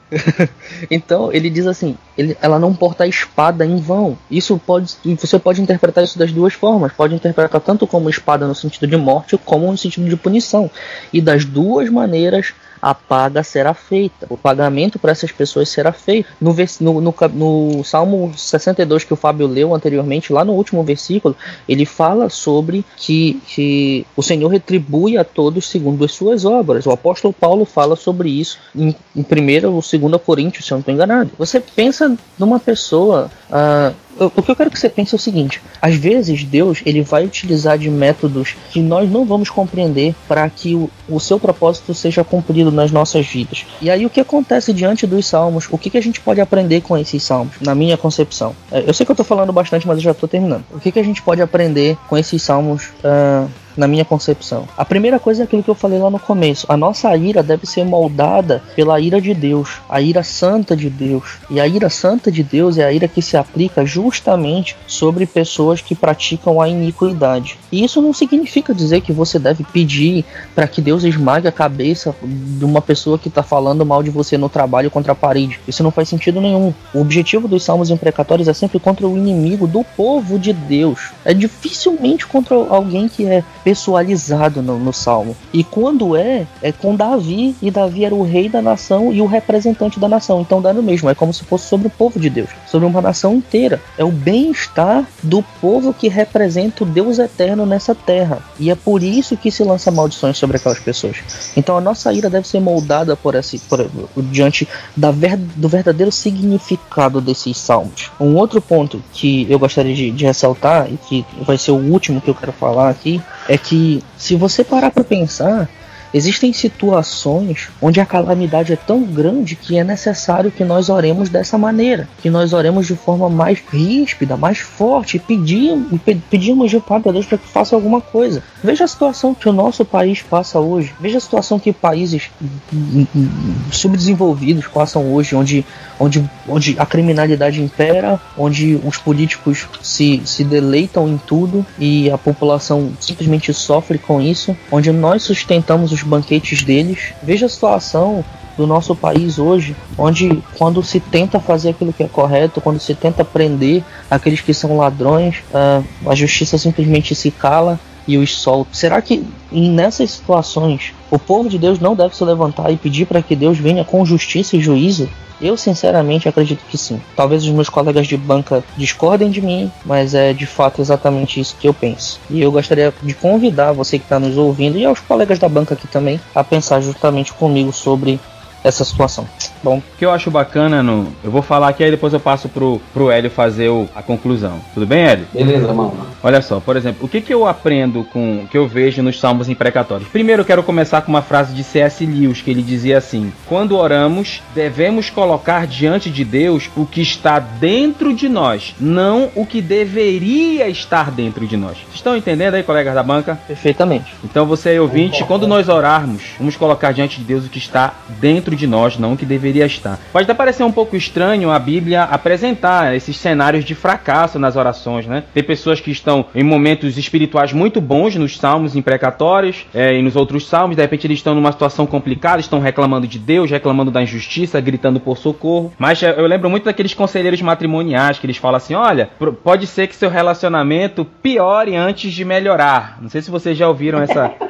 Então ele diz assim, ele- ela não porta a espada em vão. Isso pode, você pode interpretar isso das duas formas. Pode interpretar tanto como espada no sentido de morte, como no sentido de punição. E das duas maneiras a paga será feita. O pagamento para essas pessoas será feito. No, no, no, no Salmo 62 que o Fábio leu anteriormente, lá no último versículo, ele fala sobre que, que o Senhor retribui a todos segundo as suas obras. O apóstolo Paulo fala sobre isso em, em 1 ou 2 Coríntios, se eu não estou enganado. Você pensa numa pessoa. ah, o que eu quero que você pense é o seguinte: às vezes Deus ele vai utilizar de métodos que nós não vamos compreender para que o, o seu propósito seja cumprido nas nossas vidas. E aí o que acontece diante dos salmos? O que, que a gente pode aprender com esses salmos? Na minha concepção, É, eu sei que eu estou falando bastante, mas eu já estou terminando. O que, que a gente pode aprender com esses salmos? ah, na minha concepção. A primeira coisa é aquilo que eu falei lá no começo. A nossa ira deve ser moldada pela ira de Deus, a ira santa de Deus. E a ira santa de Deus é a ira que se aplica justamente sobre pessoas que praticam a iniquidade. E isso não significa dizer que você deve pedir para que Deus esmague a cabeça de uma pessoa que está falando mal de você no trabalho contra a parede. Isso não faz sentido nenhum. O objetivo dos salmos imprecatórios é sempre contra o inimigo do povo de Deus. É dificilmente contra alguém que é pessoalizado no, no salmo. E quando é, é com Davi, e Davi era o rei da nação e o representante da nação. Então dá no mesmo, é como se fosse sobre o povo de Deus, sobre uma nação inteira. É o bem-estar do povo que representa o Deus eterno nessa terra. E é por isso que se lança maldições sobre aquelas pessoas. Então a nossa ira deve ser moldada por esse, por, diante da ver, do verdadeiro significado desses salmos. Um outro ponto que eu gostaria de, de ressaltar, e que vai ser o último que eu quero falar aqui, é que se você parar para pensar, Existem situações onde a calamidade é tão grande que é necessário que nós oremos dessa maneira, que nós oremos de forma mais ríspida, mais forte, e pedimos, e pe- pedimos de Deus para que faça alguma coisa. Veja a situação que o nosso país passa hoje, veja a situação que países hum, hum, subdesenvolvidos passam hoje, onde, onde, onde a criminalidade impera, onde os políticos se, se deleitam em tudo e a população simplesmente sofre com isso, onde nós sustentamos os banquetes deles. Veja a situação do nosso país hoje, onde quando se tenta fazer aquilo que é correto, quando se tenta prender aqueles que são ladrões, ah, a justiça simplesmente se cala e os solta. Será que nessas situações o povo de Deus não deve se levantar e pedir para que Deus venha com justiça e juízo? Eu sinceramente acredito que sim. Talvez os meus colegas de banca discordem de mim, mas é de fato exatamente isso que eu penso. E eu gostaria de convidar você que está nos ouvindo e aos colegas da banca aqui também a pensar justamente comigo sobre essa situação. Bom, O que eu acho bacana, no, eu vou falar aqui, aí depois eu passo pro, pro Hélio fazer o- a conclusão. Tudo bem, Hélio? Beleza, mano. Olha só, por exemplo, o que, que eu aprendo com o que eu vejo nos salmos imprecatórios? Primeiro, eu quero começar com uma frase de C.S. Lewis, que ele dizia assim: Quando oramos, devemos colocar diante de Deus o que está dentro de nós, não o que deveria estar dentro de nós. Vocês estão entendendo aí, colegas da banca? perfeitamente. Então você aí, ouvinte, quando nós orarmos, vamos colocar diante de Deus o que está dentro de nós, não o que deveria estar. Pode até parecer um pouco estranho a Bíblia apresentar esses cenários de fracasso nas orações, né? Tem pessoas que estão em momentos espirituais muito bons nos salmos imprecatórios é, e nos outros salmos, de repente eles estão numa situação complicada, estão reclamando de Deus, reclamando da injustiça, gritando por socorro. Mas é, eu lembro muito daqueles conselheiros matrimoniais que eles falam assim: olha, pode ser que seu relacionamento piore antes de melhorar. Não sei se vocês já ouviram essa.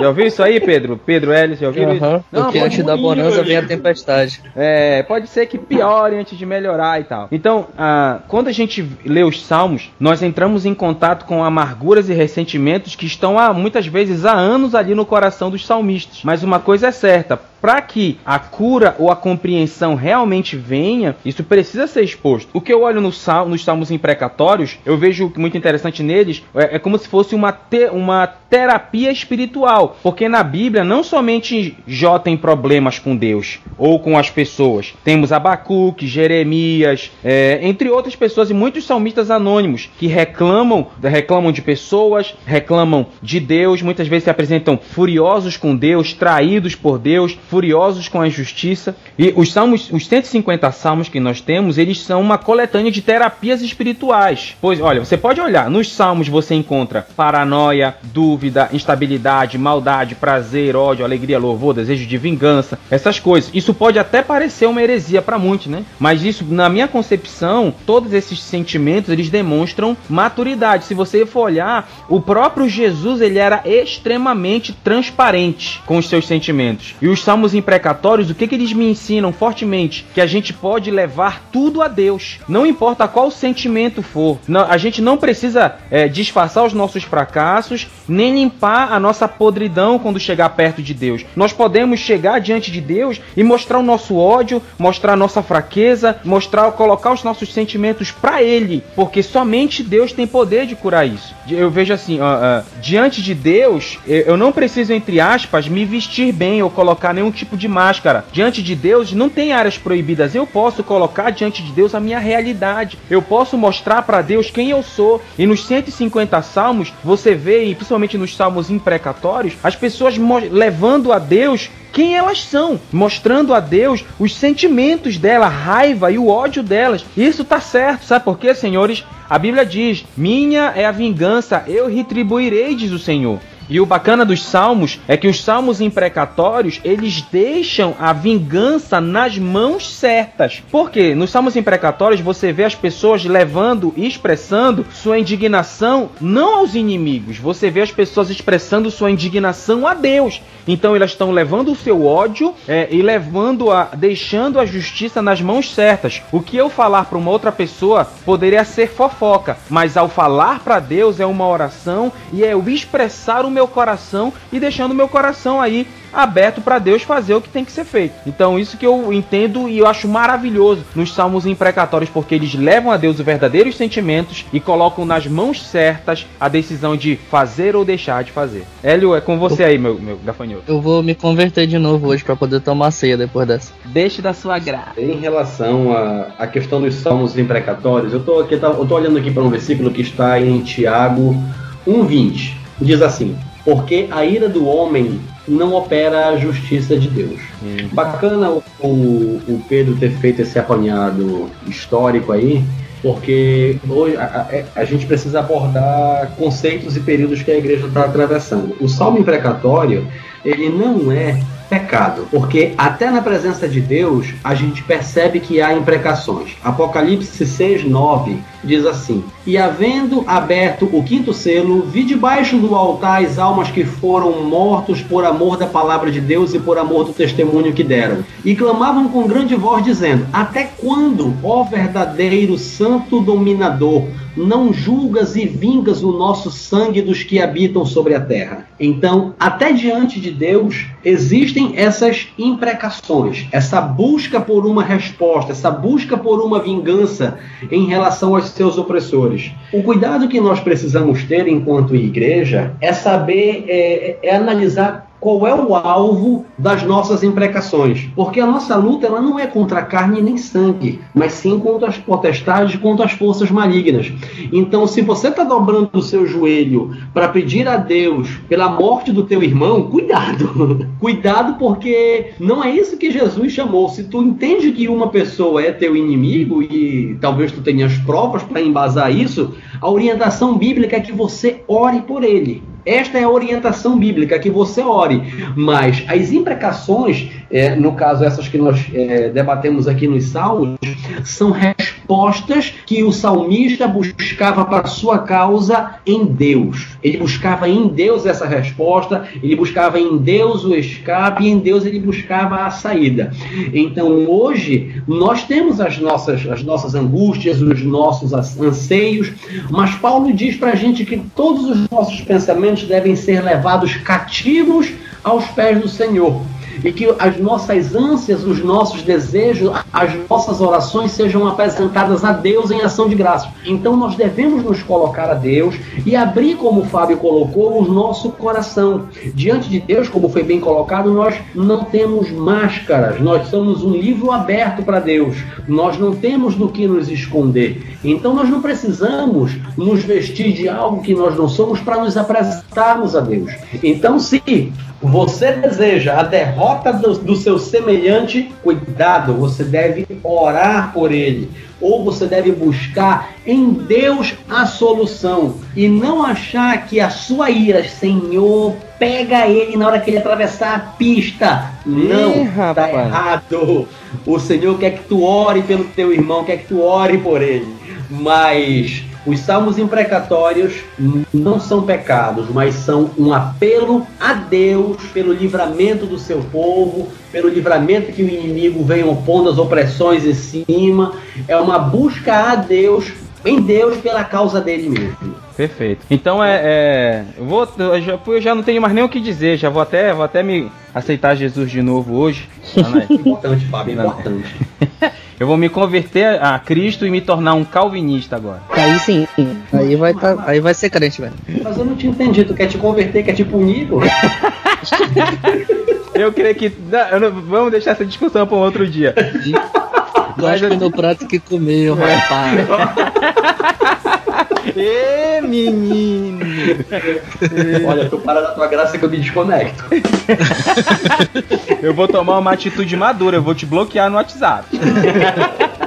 Já ouviu isso aí, Pedro? Pedro Hélio, já ouviram isso? Aham, Porque antes da bonança vem a tempestade. é, pode ser que piore antes de melhorar e tal. Então, ah, quando a gente lê os salmos, nós entramos em contato com amarguras e ressentimentos que estão há muitas vezes há anos ali no coração dos salmistas. Mas uma coisa é certa, para que a cura ou a compreensão realmente venha, isso precisa ser exposto. O que eu olho no sal, nos salmos imprecatórios, eu vejo muito interessante neles, é, é como se fosse uma, te- uma terapia espiritual. Porque na Bíblia, não somente Jó tem problemas com Deus ou com as pessoas. Temos Abacuque, Jeremias, é, entre outras pessoas e muitos salmistas anônimos que reclamam, reclamam de pessoas, reclamam de Deus, muitas vezes se apresentam furiosos com Deus, traídos por Deus. Furiosos com a injustiça. E os salmos, os 150 salmos que nós temos, eles são uma coletânea de terapias espirituais. Pois, olha, você pode olhar, nos salmos você encontra paranoia, dúvida, instabilidade, maldade, prazer, ódio, alegria, louvor, desejo de vingança, essas coisas. Isso pode até parecer uma heresia para muitos, né? Mas isso, na minha concepção, todos esses sentimentos, eles demonstram maturidade. Se você for olhar, o próprio Jesus, ele era extremamente transparente com os seus sentimentos. E os salmos imprecatórios, o que, que eles me ensinam fortemente? Que a gente pode levar tudo a Deus. Não importa qual sentimento for. Não, a gente não precisa é, disfarçar os nossos fracassos, nem limpar a nossa podridão quando chegar perto de Deus. Nós podemos chegar diante de Deus e mostrar o nosso ódio, mostrar a nossa fraqueza, mostrar, colocar os nossos sentimentos para Ele, porque somente Deus tem poder de curar isso. Eu vejo assim, diante de Deus, eu não preciso, entre aspas, me vestir bem ou colocar nenhum tipo de máscara. Diante de Deus não tem áreas proibidas. Eu posso colocar diante de Deus a minha realidade. Eu posso mostrar para Deus quem eu sou. E nos 150 salmos, você vê, e principalmente nos salmos imprecatórios, as pessoas levando a Deus quem elas são, mostrando a Deus os sentimentos dela, a raiva e o ódio delas. Isso tá certo, sabe por quê, senhores? A Bíblia diz: Minha é a vingança, eu retribuirei, diz o Senhor. E o bacana dos salmos é que os salmos imprecatórios, eles deixam a vingança nas mãos certas. Por quê? Nos salmos imprecatórios você vê as pessoas levando e expressando sua indignação não aos inimigos, você vê as pessoas expressando sua indignação a Deus. Então elas estão levando o seu ódio é, e levando a deixando a justiça nas mãos certas. O que eu falar para uma outra pessoa poderia ser fofoca, mas ao falar para Deus é uma oração e é eu expressar o meu meu coração e deixando o meu coração aí aberto para Deus fazer o que tem que ser feito. Então, isso que eu entendo e eu acho maravilhoso nos salmos imprecatórios, porque eles levam a Deus os verdadeiros sentimentos e colocam nas mãos certas a decisão de fazer ou deixar de fazer. Hélio, é com você aí, meu, meu gafanhoto. Eu vou me converter de novo hoje para poder tomar ceia depois dessa. Deixe da sua graça. Em relação à, à questão dos salmos imprecatórios, eu tô, aqui, eu tô olhando aqui para um versículo que está em Tiago 1,20. Diz assim: porque a ira do homem não opera a justiça de Deus. Uhum. Bacana o, o, o, Pedro ter feito esse apanhado histórico aí, porque hoje a, a, a gente precisa abordar conceitos e períodos que a igreja está atravessando. O salmo imprecatório, ele não é pecado, porque até na presença de Deus a gente percebe que há imprecações. Apocalipse 6, 9 diz assim: E havendo aberto o quinto selo, vi debaixo do altar as almas que foram mortos por amor da palavra de Deus e por amor do testemunho que deram. E clamavam com grande voz, dizendo: Até quando, ó verdadeiro santo dominador, não julgas e vingas o nosso sangue dos que habitam sobre a terra? Então, até diante de Deus, existem essas imprecações, essa busca por uma resposta, essa busca por uma vingança em relação aos seus opressores. O cuidado que nós precisamos ter enquanto igreja é saber, é, é analisar qual é o alvo das nossas imprecações. Porque a nossa luta ela não é contra carne nem sangue, mas sim contra as potestades, contra as forças malignas. Então, se você está dobrando o seu joelho para pedir a Deus pela morte do teu irmão, cuidado. cuidado porque não é isso que Jesus chamou. Se tu entende que uma pessoa é teu inimigo e talvez tu tenhas provas para embasar isso, a orientação bíblica é que você ore por ele. Esta é a orientação bíblica, que você ore. Mas as imprecações, é, no caso essas que nós é, debatemos aqui nos salmos, são respostas que o salmista buscava para sua causa em Deus. Ele buscava em Deus essa resposta, ele buscava em Deus o escape, em Deus ele buscava a saída. Então hoje nós temos as nossas, as nossas angústias, os nossos anseios, mas Paulo diz para a gente que todos os nossos pensamentos devem ser levados cativos aos pés do Senhor e que as nossas ânsias, os nossos desejos, as nossas orações sejam apresentadas a Deus em ação de graça. Então nós devemos nos colocar a Deus e abrir, como o Fábio colocou, o nosso coração. Diante de Deus, como foi bem colocado, nós não temos máscaras, nós somos um livro aberto para Deus. Nós não temos do que nos esconder. Então nós não precisamos nos vestir de algo que nós não somos para nos apresentarmos a Deus. Então, se você deseja a derrota do, do, seu semelhante, cuidado, você deve orar por ele. Ou você deve buscar em Deus a solução. E não achar que a sua ira, Senhor, pega ele na hora que ele atravessar a pista. Não, Ih, tá errado. O Senhor quer que tu ore pelo teu irmão, quer que tu ore por ele. Mas os salmos imprecatórios não são pecados, mas são um apelo a Deus pelo livramento do seu povo, pelo livramento que o inimigo vem opondo as opressões em cima. É uma busca a Deus, em Deus, pela causa dele mesmo. Perfeito. Então é. é eu, vou, eu, já, eu já não tenho mais nem o que dizer, já vou até, vou até me aceitar Jesus de novo hoje. Importante, Fábio, importante. Eu vou me converter a Cristo e me tornar um calvinista agora. Aí sim, aí vai, tá, aí vai ser crente, velho. Mas eu não te entendi, tu quer te converter, quer te punir? pô? Eu creio que. não, eu não- vamos deixar essa discussão para um outro dia. Gosto eu- do prato que comeu, rapaz. Ê, menino! Olha, tu para da tua graça que eu me desconecto. Eu vou tomar uma atitude madura, eu vou te bloquear no WhatsApp.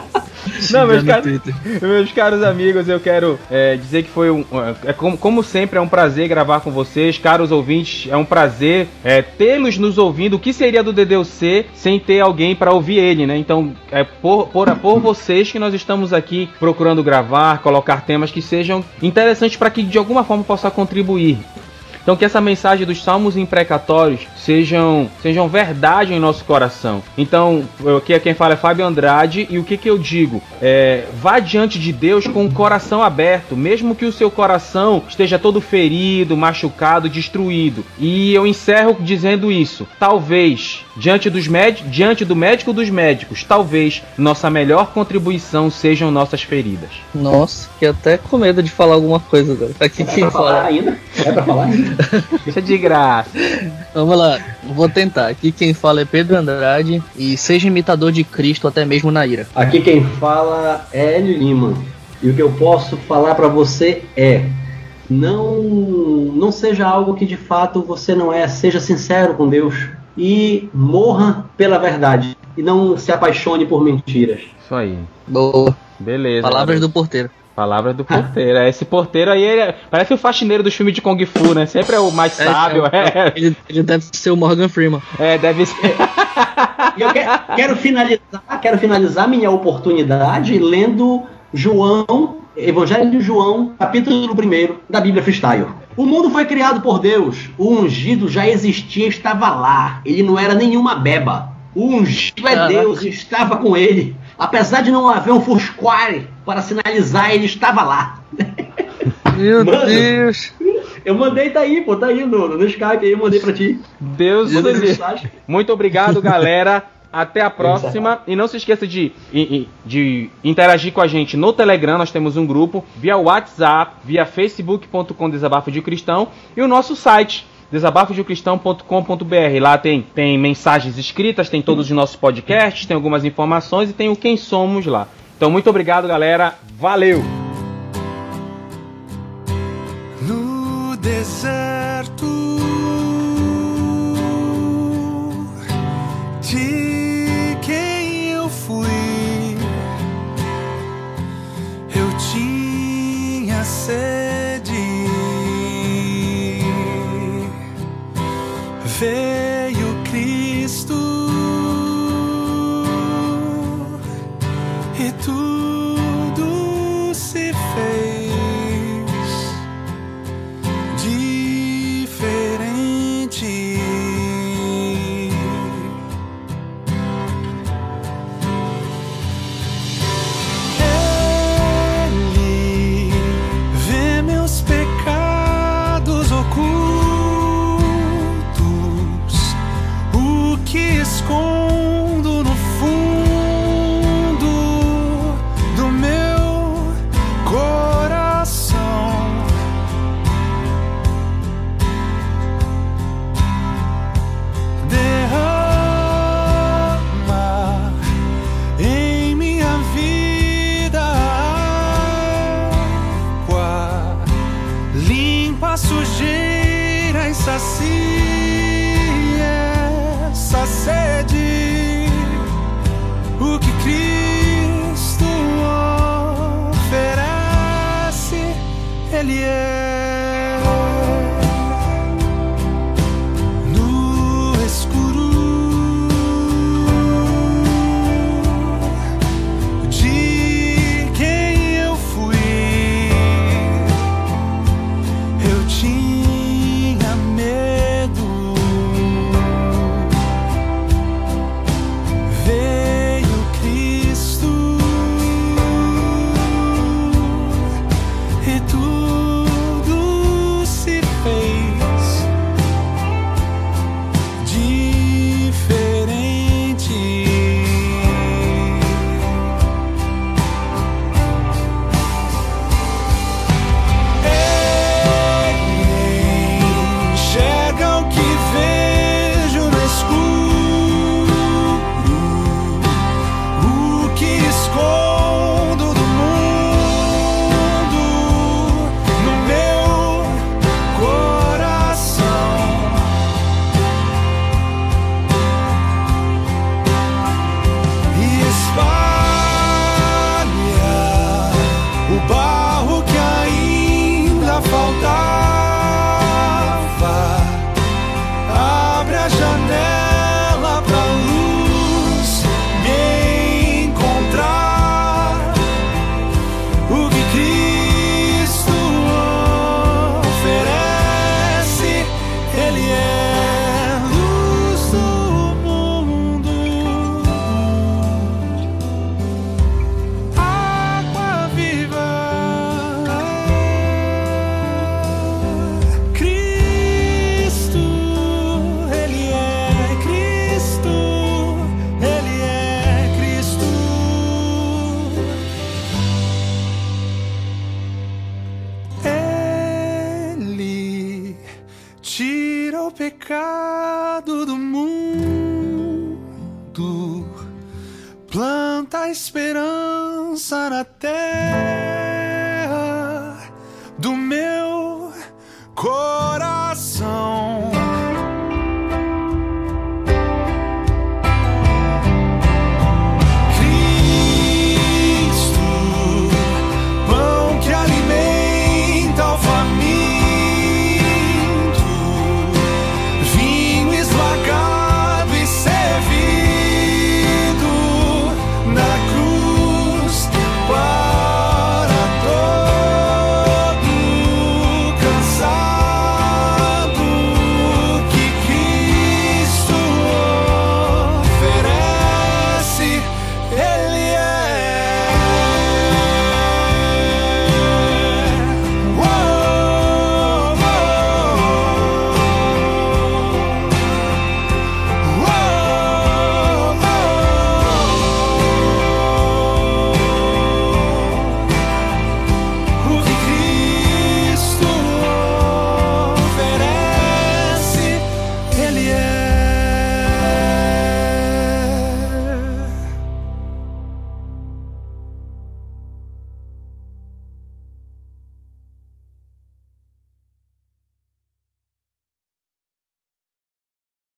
Não, meus meus caros amigos, eu quero é, dizer que foi um. É, como, como sempre, é um prazer gravar com vocês, caros ouvintes. É um prazer é, tê-los nos ouvindo. O que seria do DDUC sem ter alguém para ouvir ele, né? Então, é por, por, por vocês que nós estamos aqui procurando gravar, colocar temas que sejam interessantes para que de alguma forma possa contribuir. Então que essa mensagem dos salmos imprecatórios sejam, sejam verdade em nosso coração. Então, aqui é quem fala é Fábio Andrade e o que, que eu digo? É, vá diante de Deus com o coração aberto, mesmo que o seu coração esteja todo ferido, machucado, destruído. E eu encerro dizendo isso. Talvez, diante, dos médi diante do médico dos médicos, talvez nossa melhor contribuição sejam nossas feridas. Nossa, fiquei até com medo de falar alguma coisa agora. Aqui É quem pra falar fala. ainda? É pra falar ainda? Isso é de graça. Vamos lá, vou tentar. Aqui quem fala é Pedro Andrade e seja imitador de Cristo até mesmo na ira. Aqui quem fala é Hélio Lima. E o que eu posso falar pra você é: não, não seja algo que de fato você não é, seja sincero com Deus e morra pela verdade e não se apaixone por mentiras. Isso aí. Boa. Beleza. Palavras do porteiro. Palavras do porteiro. É, Esse porteiro aí, ele é- parece o faxineiro dos filmes de Kung Fu, né? Sempre é o mais sábio. É, Ele, ele deve ser o Morgan Freeman. é, deve ser. E eu que- quero finalizar, quero finalizar minha oportunidade lendo João, Evangelho de João, capítulo 1 da Bíblia Freestyle. O mundo foi criado por Deus. O ungido já existia, estava lá. Ele não era nenhuma beba. O ungido é. Deus, estava com ele. Apesar de não haver um Fusquare para sinalizar, ele estava lá. Meu Mano. Deus. Eu mandei, tá aí, pô, tá aí no, no Skype aí, eu mandei pra ti. Deus do mensagem. Muito obrigado, galera. Até a próxima. E não se esqueça de, de, de interagir com a gente no Telegram. Nós temos um grupo, via WhatsApp, via facebook.com Desabafo de Cristão e o nosso site desabafodecristão.com.br. Lá tem, tem mensagens escritas, tem todos os nossos podcasts, tem algumas informações e tem o Quem Somos lá. Então, muito obrigado, galera. Valeu! no deserto